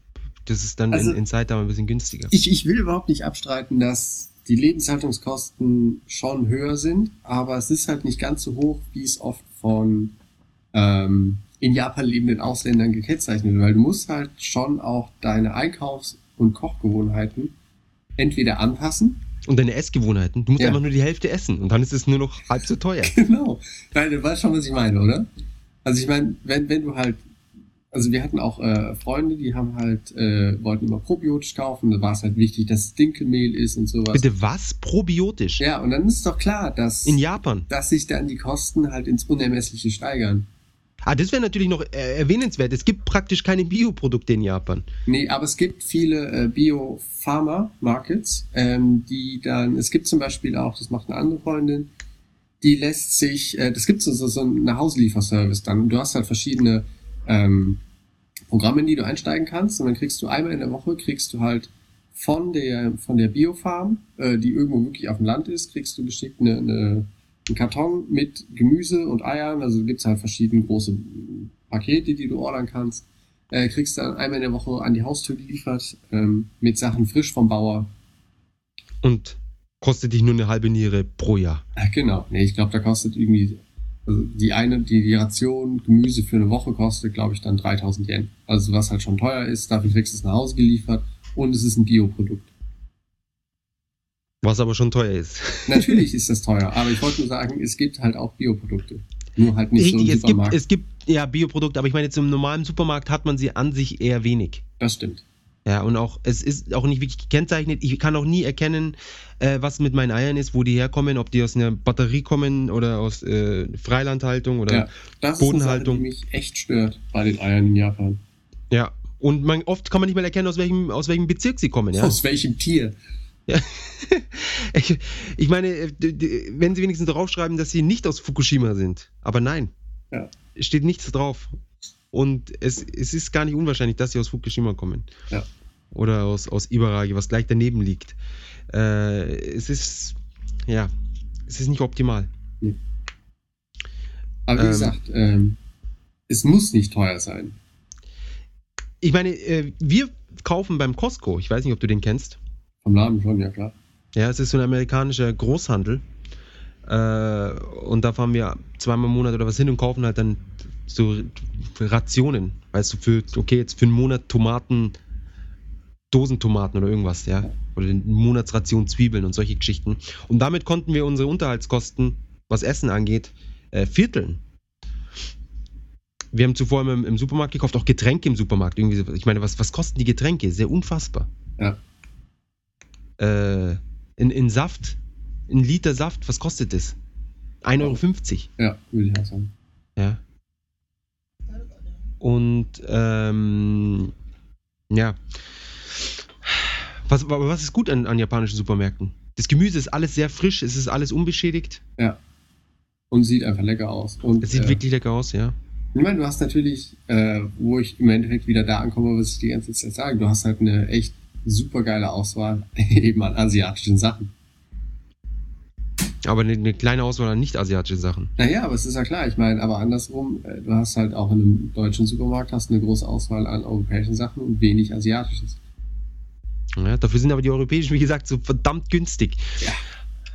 das ist dann
Also-
in, in Zeit ein bisschen günstiger.
Ich, ich will überhaupt nicht abstreiten, dass die Lebenshaltungskosten schon höher sind, aber es ist halt nicht ganz so hoch, wie es oft von ähm, in Japan lebenden Ausländern gekennzeichnet wird, weil du musst halt schon auch deine Einkaufs- und Kochgewohnheiten entweder anpassen,
Und deine Essgewohnheiten. Du musst
Ja.
einfach nur die Hälfte essen und dann ist es nur noch halb so teuer.
genau, weil du weißt schon, was ich meine, oder? Also ich meine, wenn, wenn du halt, also wir hatten auch äh, Freunde, die haben halt, äh, wollten immer probiotisch kaufen, da war es halt wichtig, dass es Dinkelmehl ist und sowas.
Bitte was? Probiotisch?
Ja, und dann ist doch klar, dass,
In Japan.
dass sich dann die Kosten halt ins Unermessliche steigern.
Ah, das wäre natürlich noch äh, erwähnenswert. Es gibt praktisch keine Bioprodukte in Japan.
Nee, aber es gibt viele äh, Bio-Pharma-Markets, ähm, die dann, es gibt zum Beispiel auch, das macht eine andere Freundin, die lässt sich, äh, das gibt so, so, so eine Hauslieferservice dann. Du hast halt verschiedene ähm, Programme, in die du einsteigen kannst und dann kriegst du einmal in der Woche, kriegst du halt von der, von der Biofarm, äh, die irgendwo wirklich auf dem Land ist, kriegst du geschickt eine, eine, einen Karton mit Gemüse und Eiern, also gibt's halt verschiedene große Pakete, die du ordern kannst äh, kriegst dann einmal in der Woche an die Haustür geliefert ähm, mit Sachen frisch vom Bauer.
Und kostet dich nur eine halbe Niere pro Jahr.
Ach, genau. Nee, ich glaube, da kostet irgendwie, also die eine, die, die Ration Gemüse für eine Woche kostet, glaube ich, dann 3000 Yen. Also was halt schon teuer ist, dafür kriegst du es nach Hause geliefert und es ist ein Bioprodukt.
Was aber schon teuer ist.
Natürlich ist das teuer, aber ich wollte nur sagen, es gibt halt auch Bioprodukte. Nur halt nicht so
Richtig,
im
es gibt,
Supermarkt.
es gibt ja Bioprodukte, aber ich meine, jetzt im normalen Supermarkt hat man sie an sich eher wenig.
das stimmt.
Ja, und auch, es ist auch nicht wirklich gekennzeichnet. Ich kann auch nie erkennen, äh, was mit meinen Eiern ist, wo die herkommen, ob die aus einer Batterie kommen oder aus äh, Freilandhaltung oder
Ja, das
Bodenhaltung.
die mich echt stört bei den Eiern in Japan.
Ja. Und man, oft kann man nicht mal erkennen, aus welchem, aus welchem Bezirk sie kommen, ja.
Aus welchem Tier?
ich, ich meine, äh, wenn sie wenigstens draufschreiben, dass sie nicht aus Fukushima sind. Aber nein.
Ja.
Steht nichts drauf. Und es, es ist gar nicht unwahrscheinlich, dass sie aus Fukushima kommen.
Ja.
Oder aus, aus Ibaraki, was gleich daneben liegt. Äh, es ist, ja, es ist nicht optimal.
Aber wie
Ähm.
gesagt, ähm, es muss nicht teuer sein.
Ich meine, äh, wir kaufen beim Costco, ich weiß nicht, ob du den kennst.
Vom Namen schon, ja klar.
Ja, es ist so ein amerikanischer Großhandel. Äh, und da fahren wir zweimal im Monat oder was hin und kaufen halt dann so Rationen. Weißt du, für, okay, jetzt für einen Monat Tomaten, Dosentomaten oder irgendwas, ja. Oder eine Monatsration Zwiebeln und solche Geschichten. Und damit konnten wir unsere Unterhaltskosten, was Essen angeht, äh, vierteln. Wir haben zuvor im, im Supermarkt gekauft, auch Getränke im Supermarkt. Irgendwie, ich meine, was, was kosten die Getränke? Sehr unfassbar.
Ja.
Äh, in, in Saft, ein Liter Saft, was kostet das? 1,50 Euro.
Ja, würde ich auch sagen.
Ja. Und ähm, ja. Was, was ist gut an, an japanischen Supermärkten? Das Gemüse ist alles sehr frisch, es ist alles unbeschädigt.
Und sieht einfach lecker aus. Und,
Es sieht
äh,
wirklich lecker aus, ja.
Ich meine, du hast natürlich, äh, wo ich im Endeffekt wieder da ankomme, was ich die ganze Zeit sage, du hast halt eine echt super geile Auswahl eben an asiatischen Sachen.
Aber eine, eine kleine Auswahl an nicht-asiatischen Sachen.
Naja, aber es ist ja klar, ich meine, aber andersrum, äh, du hast halt auch in einem deutschen Supermarkt hast eine große Auswahl an europäischen Sachen und wenig asiatisches.
Ja, dafür sind aber die europäischen, wie gesagt, so verdammt günstig.
Ja.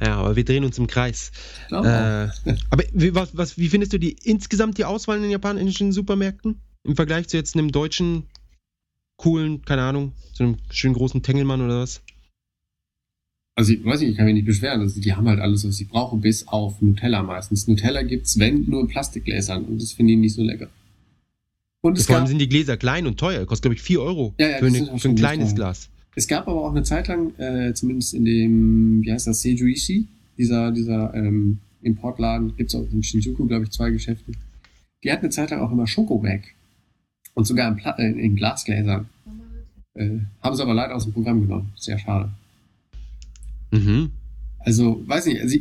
Ja, aber wir drehen uns im Kreis. Äh, aber wie, was, was, wie findest du die insgesamt die Auswahl in den japanischen Supermärkten? Im Vergleich zu jetzt einem deutschen, coolen, keine Ahnung, so einem schönen großen Tengelmann oder was?
Also ich weiß nicht, ich kann mich nicht beschweren. Also die haben halt alles, was sie brauchen, bis auf Nutella meistens. Nutella gibt's, wenn, nur in Plastikgläsern und das finde ich nicht so lecker. Und es
Vor allem sind die Gläser klein und teuer. Kostet, glaube ich, 4 Euro
Ja, ja,
für, eine, für ein kleines
teuer.
Glas.
es gab aber auch eine Zeit lang, äh, zumindest in dem, wie heißt das, Seijuishi, dieser, dieser ähm, Importladen, gibt's auch in Shinjuku, glaube ich, zwei Geschäfte. Die hatten eine Zeit lang auch immer Schokobag. Und sogar in, Pla äh, in Glasgläsern. Äh, haben sie aber leider aus dem Programm genommen. Sehr schade.
Mhm.
Also, weiß nicht, also,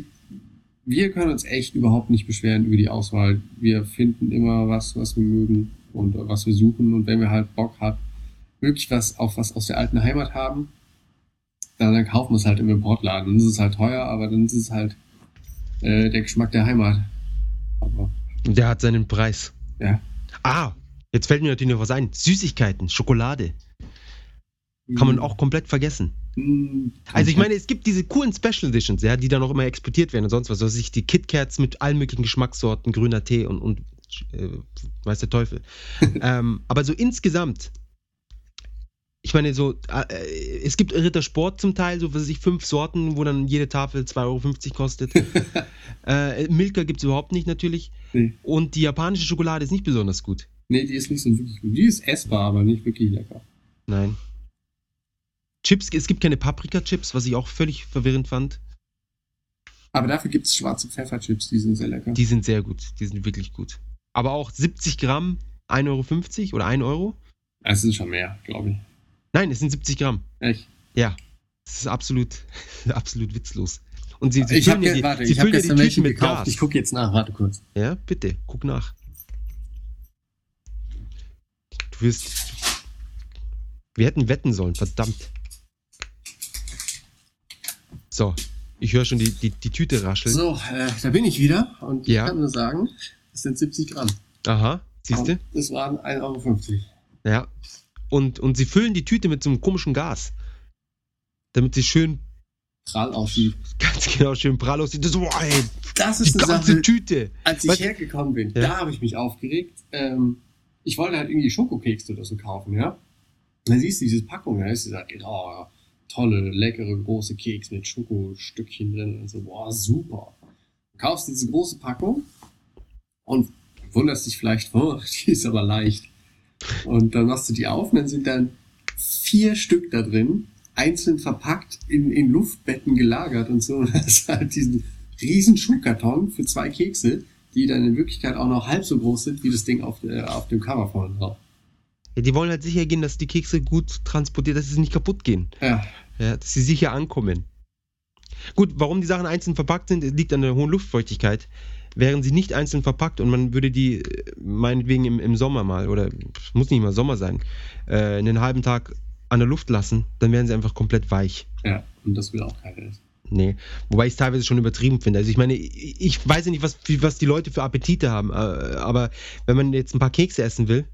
wir können uns echt überhaupt nicht beschweren über die Auswahl. Wir finden immer was, was wir mögen und was wir suchen. Und wenn wir halt Bock haben, wirklich was auf was aus der alten Heimat haben, dann, dann kaufen wir es halt im Importladen. Dann ist es halt teuer, aber dann ist es halt äh, der Geschmack der Heimat. Aber
der hat seinen Preis.
ja.
Ah, jetzt fällt mir natürlich noch was ein. Süßigkeiten, Schokolade. Kann man auch komplett vergessen.
Mm,
Also ich meine, es gibt diese coolen Special Editions, ja, die dann auch immer exportiert werden und sonst was. Also sich die KitKats mit allen möglichen Geschmackssorten, grüner Tee und, und äh, weiß der Teufel. ähm, aber so insgesamt, ich meine, so, äh, es gibt Rittersport zum Teil, so was weiß ich, fünf Sorten, wo dann jede Tafel 2,50 Euro kostet. äh, Milka gibt es überhaupt nicht natürlich.
Nee.
Und die japanische Schokolade ist nicht besonders gut.
Nee, die ist nicht so wirklich gut. Die ist essbar, aber nicht wirklich lecker.
Nein. Chips, es gibt keine Paprika-Chips, was ich auch völlig verwirrend fand.
Aber dafür gibt's schwarze Pfefferchips, die sind sehr lecker.
Die sind sehr gut. Die sind wirklich gut. Aber auch 70 Gramm, 1,50 Euro oder 1 Euro?
Es sind schon mehr, glaube ich.
Nein, es sind 70 Gramm.
Echt?
Ja. Das ist absolut, absolut witzlos. Und sie, sie
ich habe
ja die,
warte, ich hab gestern welche
mit
gekauft.
Gas.
Ich gucke jetzt nach, warte kurz.
Ja, bitte, guck nach. Du wirst. Wir hätten wetten sollen, verdammt. So, ich höre schon die, die, die Tüte rascheln.
So, äh, da bin ich wieder und
Ja.
ich kann nur sagen, es sind 70 Gramm.
Aha, siehst du?
Das waren 1,50 Euro.
Ja. Und, und sie füllen die Tüte mit so einem komischen Gas. Damit sie schön,
Prall aussieht.
ganz genau schön prall aussieht. Das, boah, ey,
Das
die
ist eine
ganze
Sache,
Tüte.
als ich
Was-
hergekommen bin,
Ja.
da habe ich mich aufgeregt. Ähm, ich wollte halt irgendwie Schokokekse oder so kaufen, ja. Und dann siehst du diese Packung, da ist dieser, oh, tolle, leckere, große Keks mit Schokostückchen drin und so, boah, super. Du kaufst diese große Packung und wunderst dich vielleicht, oh, die ist aber leicht. Und dann machst du die auf und dann sind dann vier Stück da drin, einzeln verpackt, in, in Luftbetten gelagert und so. Und das ist halt diesen riesen Schuhkarton für zwei Kekse, die dann in Wirklichkeit auch noch halb so groß sind wie das Ding auf, äh, auf dem Cover vorne drauf.
Ja, die wollen halt sicher gehen, dass die Kekse gut transportiert, dass sie nicht kaputt gehen.
Ja,
Ja, dass sie sicher ankommen. Gut, warum die Sachen einzeln verpackt sind, liegt an der hohen Luftfeuchtigkeit. Wären sie nicht einzeln verpackt und man würde die äh, meinetwegen im, im Sommer mal, oder muss nicht mal Sommer sein, äh, einen halben Tag an der Luft lassen, dann wären sie einfach komplett weich.
ja, und das will auch keiner.
Nee, wobei ich es teilweise schon übertrieben finde. Also ich meine, ich weiß ja nicht, was, was die Leute für Appetite haben, äh, aber wenn man jetzt ein paar Kekse essen will,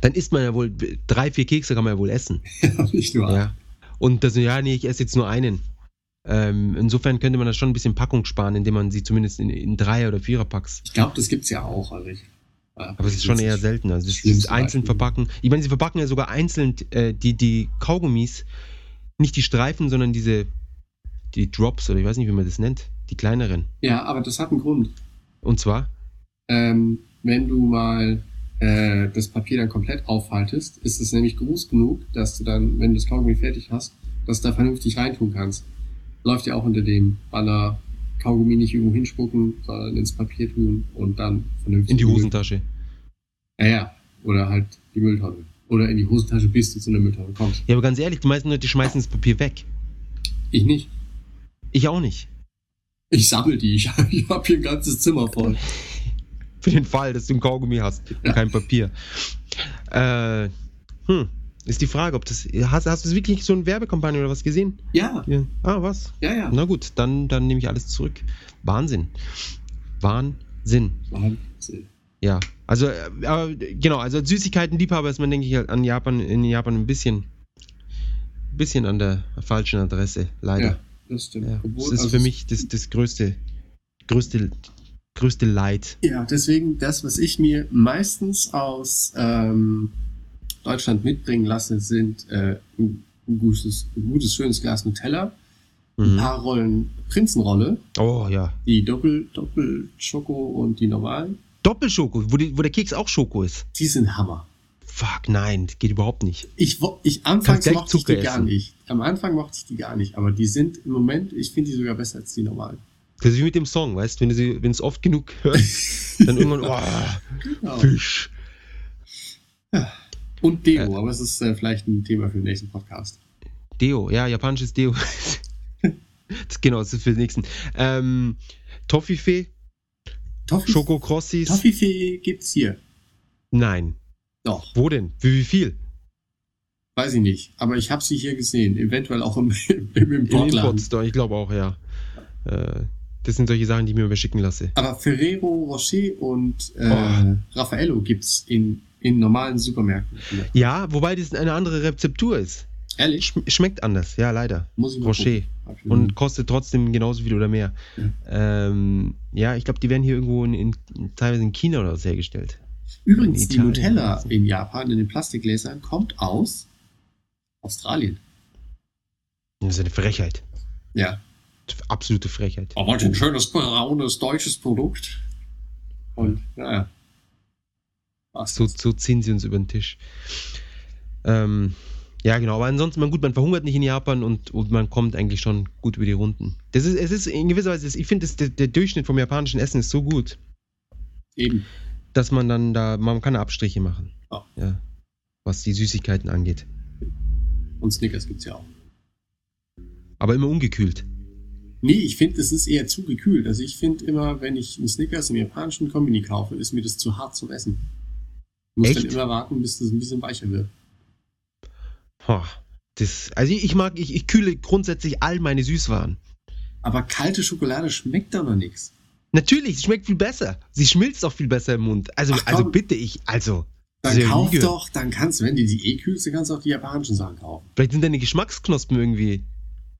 dann isst man ja wohl, drei, vier Kekse kann man ja wohl essen.
Ja, nicht nur.
Ja. Und das, ja, nee, ich esse jetzt nur einen. Ähm, insofern könnte man da schon ein bisschen Packung sparen, indem man sie zumindest in, in Dreier- oder Viererpacks.
Ich glaube, das gibt's ja auch. Also ich,
Aber es ist schon eher selten. Also das, dieses einzeln verpacken. Ich meine, sie verpacken ja sogar einzeln äh, die, die Kaugummis, nicht die Streifen, sondern diese die Drops oder ich weiß nicht, wie man das nennt, die kleineren.
Ja, aber das hat einen Grund.
Und zwar,
Ähm, wenn du mal äh, das Papier dann komplett aufhaltest, ist es nämlich groß genug, dass du dann, wenn du das Kaugummi fertig hast, das da vernünftig reintun kannst. Läuft ja auch unter dem Banner Kaugummi nicht irgendwo hinspucken, sondern ins Papier tun und dann vernünftig.
in die Hosentasche.
Ja, ja. Oder halt die Mülltonne. Oder in die Hosentasche, bis du zu einer Mülltonne kommst.
Ja, aber ganz ehrlich, die meisten Leute schmeißen das Papier weg.
Ich nicht.
Ich auch nicht.
Ich sammle die. Ich, ich habe hier ein ganzes Zimmer voll.
Für den Fall, dass du ein Kaugummi hast und kein Papier. Äh, hm, ist die Frage, ob das. Hast, hast du wirklich so eine Werbekampagne oder was gesehen?
Ja,
Ja. Ah, was?
ja, ja.
Na gut, dann, dann nehme ich alles zurück. Wahnsinn. Wahnsinn.
Wahnsinn.
Ja. Also, äh, genau, also als Süßigkeiten-Liebhaber ist man, denke ich, halt an Japan, in Japan ein bisschen, bisschen an der falschen Adresse, leider.
Ja, das stimmt.
Ja. Das ist
also
für mich das, das größte, größte, größte Leid.
Ja, deswegen das, was ich mir meistens aus ähm, Deutschland mitbringen lasse, sind äh, ein, ein gutes, ein gutes, schönes Glas Nutella, ein
Mhm.
paar Rollen Prinzenrolle,
Oh ja.
die Doppel, Doppel-Schoko und die normalen.
Doppelschoko, wo, die, wo der Keks auch Schoko ist.
Die sind Hammer.
Fuck, nein, das geht überhaupt nicht.
Ich, ich anfangs mochte ich die
Zucker
gar
essen.
nicht. Am Anfang mochte ich die gar nicht, aber die sind im Moment, ich finde die sogar besser als die normalen.
Das ist wie mit dem Song, weißt du, wenn du sie, wenn es oft genug hörst, dann irgendwann, oh,
Genau.
Fisch.
Und Deo, aber es ist äh, vielleicht ein Thema für den nächsten Podcast.
Deo, ja, japanisches Deo. das, genau, das ist für den nächsten. Ähm, Toffifee,
Toffee,
Schokokrossis.
Toffifee gibt's hier.
Nein.
Doch.
Wo denn? Für wie viel?
Weiß ich nicht, aber ich habe sie hier gesehen. Eventuell auch im, im, im
Im
Importladen.
Import-Store, ich glaube auch, ja. Äh, das sind solche Sachen, die ich mir überschicken lasse.
Aber Ferrero Rocher und äh,
Oh.
Raffaello gibt's in, in normalen Supermärkten.
Ja, wobei das eine andere Rezeptur ist.
Ehrlich?
Schm schmeckt anders, ja, leider.
Muss ich
Rocher. Und kostet trotzdem genauso viel oder mehr. Ähm, ja, ich glaube, die werden hier irgendwo in, in, teilweise in China oder was hergestellt.
Übrigens, die. Nutella in Japan in den Plastikgläsern kommt aus Australien.
Das ist eine Frechheit.
Ja.
Absolute Frechheit.
Aber ein schönes braunes deutsches Produkt. Und naja.
So, so ziehen sie uns über den Tisch. Ähm, ja, genau. Aber ansonsten, man, gut, man verhungert nicht in Japan und, und man kommt eigentlich schon gut über die Runden. Das ist, es ist in gewisser Weise, ich finde, der, der Durchschnitt vom japanischen Essen ist so gut,
Eben.
dass man dann da, man kann Abstriche machen.
Ja.
Ja. Was die Süßigkeiten angeht.
Und Snickers gibt's ja auch.
Aber immer ungekühlt.
Nee, ich finde, es ist eher zu gekühlt. Also ich finde immer, wenn ich einen Snickers im japanischen Kombini kaufe, ist mir das zu hart zum Essen. Ich muss
Echt?
dann immer warten, bis das ein bisschen weicher wird.
Boah, das, also ich, mag, ich, ich kühle grundsätzlich all meine Süßwaren.
Aber kalte Schokolade schmeckt da noch nichts.
Natürlich, sie schmeckt viel besser. Sie schmilzt auch viel besser im Mund. Also,
Ach,
also bitte ich, also.
Dann
nie
kauf doch, dann kannst du, wenn du die eh kühlst, dann kannst du auch die japanischen Sachen kaufen.
Vielleicht sind deine Geschmacksknospen irgendwie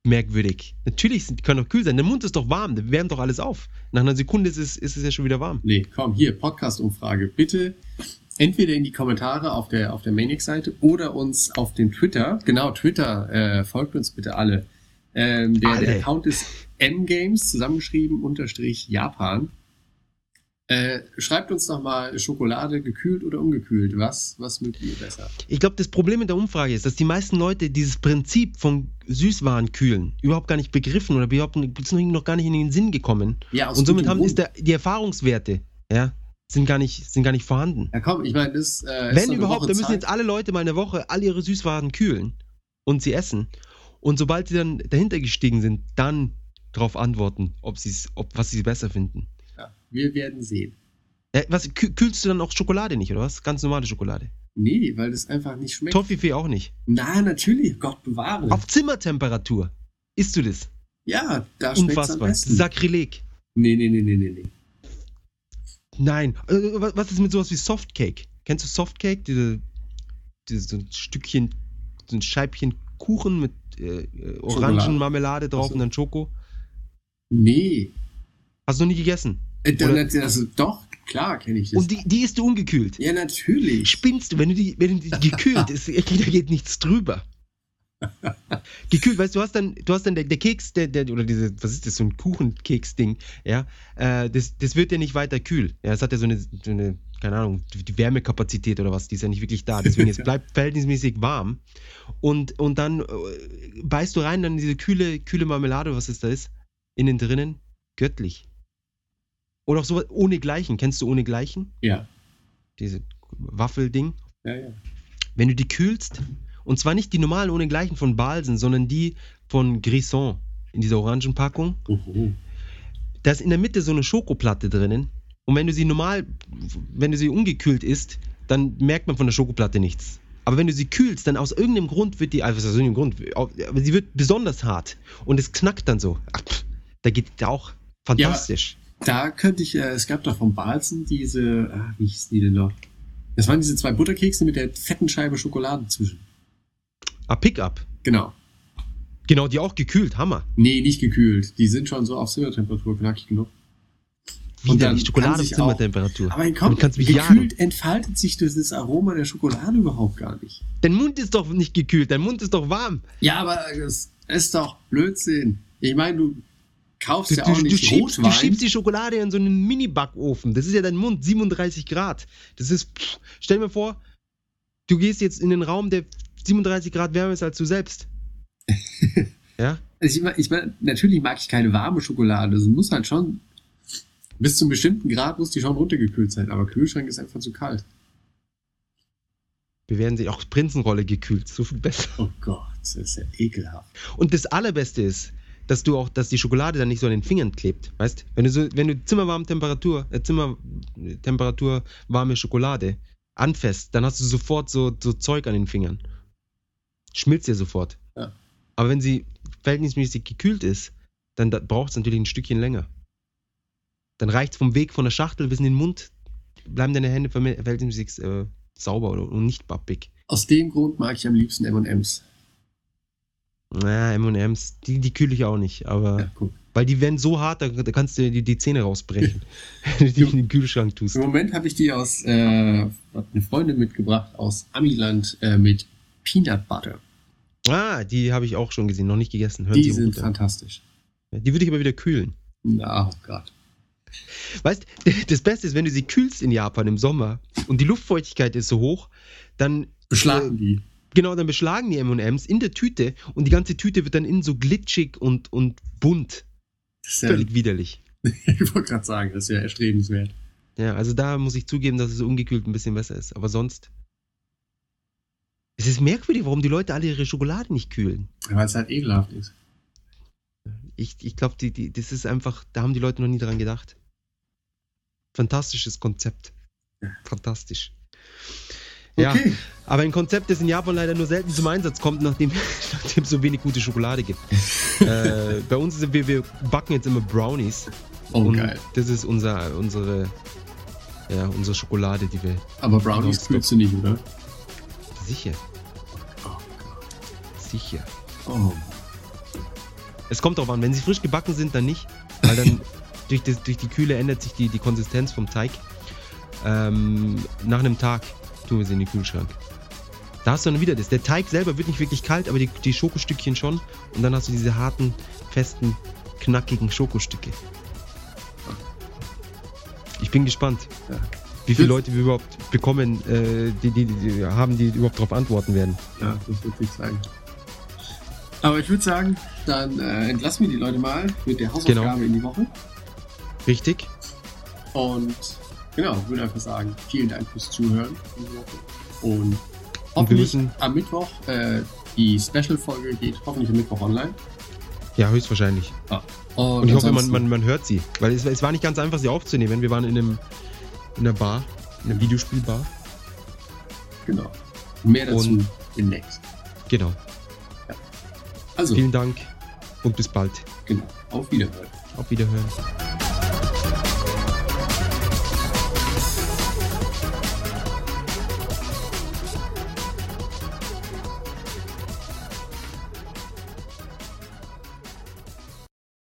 merkwürdig. Natürlich sind, die können auch kühl sein. Der Mund ist doch warm, der wärmt doch alles auf. Nach einer Sekunde ist es, ist es ja schon wieder warm.
Nee, komm, hier, Podcast-Umfrage. Bitte entweder in die Kommentare auf der, auf der Maniac-Seite oder uns auf dem Twitter. Genau, Twitter, äh, folgt uns bitte alle. Ähm, der, der
Alle.
Account ist mgames, zusammengeschrieben, unterstrich Japan. Äh, schreibt uns doch mal Schokolade gekühlt oder ungekühlt. Was, was mögt ihr besser?
Ich glaube, das Problem mit der Umfrage ist, dass die meisten Leute dieses Prinzip von Süßwaren kühlen überhaupt gar nicht begriffen oder überhaupt noch gar nicht in den Sinn gekommen.
Ja, aus
Und somit haben, ist der, die Erfahrungswerte, ja, sind gar nicht, sind gar nicht vorhanden.
Ja, komm, ich meine, das äh,
Wenn überhaupt, dann müssen
Zeit.
jetzt alle Leute mal eine Woche all ihre Süßwaren kühlen und sie essen. Und sobald sie dann dahinter gestiegen sind, dann darauf antworten, ob sie's, ob, was sie besser finden.
Wir werden sehen.
Äh, was, kü- kühlst du dann auch Schokolade nicht, oder was? Ganz normale Schokolade.
Nee, weil das einfach nicht schmeckt.
Toffifee auch nicht.
Na, natürlich, Gott bewahre.
Auf Zimmertemperatur isst du das.
ja, da schmeckt's am
Unfassbar.
besten.
Sakrileg.
Nee, nee, nee, nee, nee, nee.
Nein. Äh, was was ist mit sowas wie Softcake? Kennst du Softcake? Diese, diese so ein Stückchen, so ein Scheibchen Kuchen mit äh, äh, Orangenmarmelade drauf
so.
und dann Schoko.
Nee.
Hast du noch nie gegessen?
Äh, dann,
Oder-
also, doch, klar kenne ich das.
Und die, die isst du ungekühlt.
ja, natürlich.
Spinnst du, wenn du die, wenn du die gekühlt ist, da geht nichts drüber. Gekühlt, weißt du, du hast dann, du hast dann der, der Keks, der, der, oder diese, was ist das, so ein Kuchenkeks-Ding, ja, äh, das, das wird ja nicht weiter kühl. Ja, es hat ja so eine, so eine, keine Ahnung, die Wärmekapazität oder was, die ist ja nicht wirklich da. Deswegen, es bleibt verhältnismäßig warm. Und, und dann äh, beißt du rein, dann diese kühle, kühle Marmelade, was es da ist, innen drinnen, göttlich. Oder auch sowas ohne Gleichen. Kennst du ohne Gleichen?
Ja.
Diese Waffelding
Ja, ja.
wenn du die kühlst, und zwar nicht die normalen ohne gleichen von Balsen, sondern die von Grisson in dieser Orangenpackung,
Oho.
da ist in der Mitte so eine Schokoplatte drinnen. Und wenn du sie normal, wenn du sie ungekühlt isst, dann merkt man von der Schokoplatte nichts. Aber wenn du sie kühlst, dann aus irgendeinem Grund wird die, also aus irgendeinem Grund, aber sie wird besonders hart. Und es knackt dann so. Da geht auch fantastisch.
Da könnte ich, äh, es gab doch von Balzen diese, ah, wie hießen die denn noch? Das waren diese zwei Butterkekse mit der fetten Scheibe Schokolade zwischen.
Ah, Pickup.
Genau.
Genau, die auch gekühlt, Hammer.
Nee, nicht gekühlt. Die sind schon so auf Zimmertemperatur knackig genug. Und dann
Widerlich, Schokolade auf Zimmertemperatur.
Aber komm,
Und kannst mich
gekühlt
jagen.
entfaltet sich das Aroma der Schokolade überhaupt gar nicht.
Dein Mund ist doch nicht gekühlt, dein Mund ist doch warm.
Ja, aber das ist doch Blödsinn. Ich meine, du kaufst
Du,
ja
du,
auch
du,
nicht
schiebst, du schiebst die Schokolade in so einen Mini-Backofen. Das ist ja dein Mund, 37 Grad. Das ist, pff, stell dir mal vor, du gehst jetzt in den Raum, der 37 Grad wärmer ist als du selbst. ja?
Also ich meine, ich mein, natürlich mag ich keine warme Schokolade. Das muss halt schon, bis zu einem bestimmten Grad muss die schon runtergekühlt sein. Aber Kühlschrank ist einfach zu kalt.
Wir werden sie auch Prinzenrolle gekühlt, so viel besser.
Oh Gott, das ist ja ekelhaft.
Und das Allerbeste ist, dass du auch, dass die Schokolade dann nicht so an den Fingern klebt, weißt? Wenn du so, wenn du zimmerwarme Temperatur, äh, Zimmertemperatur warme Schokolade anfasst, dann hast du sofort so, so Zeug an den Fingern. Schmilzt dir sofort.
Ja.
Aber wenn sie verhältnismäßig gekühlt ist, dann braucht es natürlich ein Stückchen länger. Dann reicht es vom Weg von der Schachtel bis in den Mund, bleiben deine Hände verhältnismäßig äh, sauber und nicht bappig.
Aus dem Grund mag ich am liebsten M&M's.
Na, M&M's, die, die kühle ich auch nicht, aber...
Ja, guck.
Weil die werden so hart, da, da kannst du die, die Zähne rausbrechen, wenn du die in den Kühlschrank tust.
Im Moment habe ich die aus, äh, eine Freundin mitgebracht aus Amiland äh, mit Peanut Butter.
Ah, die habe ich auch schon gesehen, noch nicht gegessen. Hören
Die
Sie
sind
gut an.
fantastisch.
Die würde ich aber wieder kühlen.
Na, oh Gott.
Weißt, das Beste ist, wenn du sie kühlst in Japan im Sommer und die Luftfeuchtigkeit ist so hoch, dann
Beschlagen die.
Genau, dann beschlagen die M&M's in der Tüte und die ganze Tüte wird dann innen so glitschig und, und bunt.
Das ist ja,
Völlig widerlich.
ich wollte gerade sagen, das ist ja erstrebenswert.
Ja, also da muss ich zugeben, dass es ungekühlt ein bisschen besser ist. Aber sonst. Es ist merkwürdig, warum die Leute alle ihre Schokolade nicht kühlen.
Weil es halt ekelhaft ist.
Ich, ich glaube, die, die, das ist einfach, da haben die Leute noch nie dran gedacht. Fantastisches Konzept.
Ja.
Ja, aber ein Konzept, das in Japan leider nur selten zum Einsatz kommt, nachdem, nachdem es so wenig gute Schokolade gibt. äh, bei uns sind wir, wir backen jetzt immer Brownies.
Oh,
und
geil.
das ist unser, unsere, ja, unsere Schokolade, die wir
Aber Brownies kühlst du nicht, oder?
sicher,
Oh Gott.
sicher.
Oh.
Es kommt darauf an, wenn sie frisch gebacken sind, dann nicht, weil dann durch, das, durch die Kühle ändert sich die, die Konsistenz vom Teig. Ähm, nach einem Tag tun wir sie in den Kühlschrank. Da hast du dann wieder das. Der Teig selber wird nicht wirklich kalt, aber die, die Schokostückchen schon. Und dann hast du diese harten, festen, knackigen Schokostücke. Ich bin gespannt,
Ja.
wie viele. Leute wir überhaupt bekommen, äh, die, die, die haben, die überhaupt darauf antworten werden.
Ja, das wird sich zeigen. Aber ich würde sagen, dann äh, entlassen wir die Leute mal mit der Hausaufgabe
Genau.
in die Woche.
Richtig?
Und genau, würde einfach sagen, vielen Dank fürs Zuhören. Und
Und
hoffentlich
müssen-
am Mittwoch, äh, die Special-Folge geht hoffentlich am Mittwoch online.
Ja, höchstwahrscheinlich.
Ah.
Und ich hoffe, man, man, man hört sie. Weil es, es war nicht ganz einfach, sie aufzunehmen. Wir waren in, einem, in einer Bar, in einer Videospielbar.
Genau. Mehr dazu
Und-
demnächst.
Genau.
Also,
Vielen Dank und bis bald.
genau. Auf Wiederhören.
Auf Wiederhören.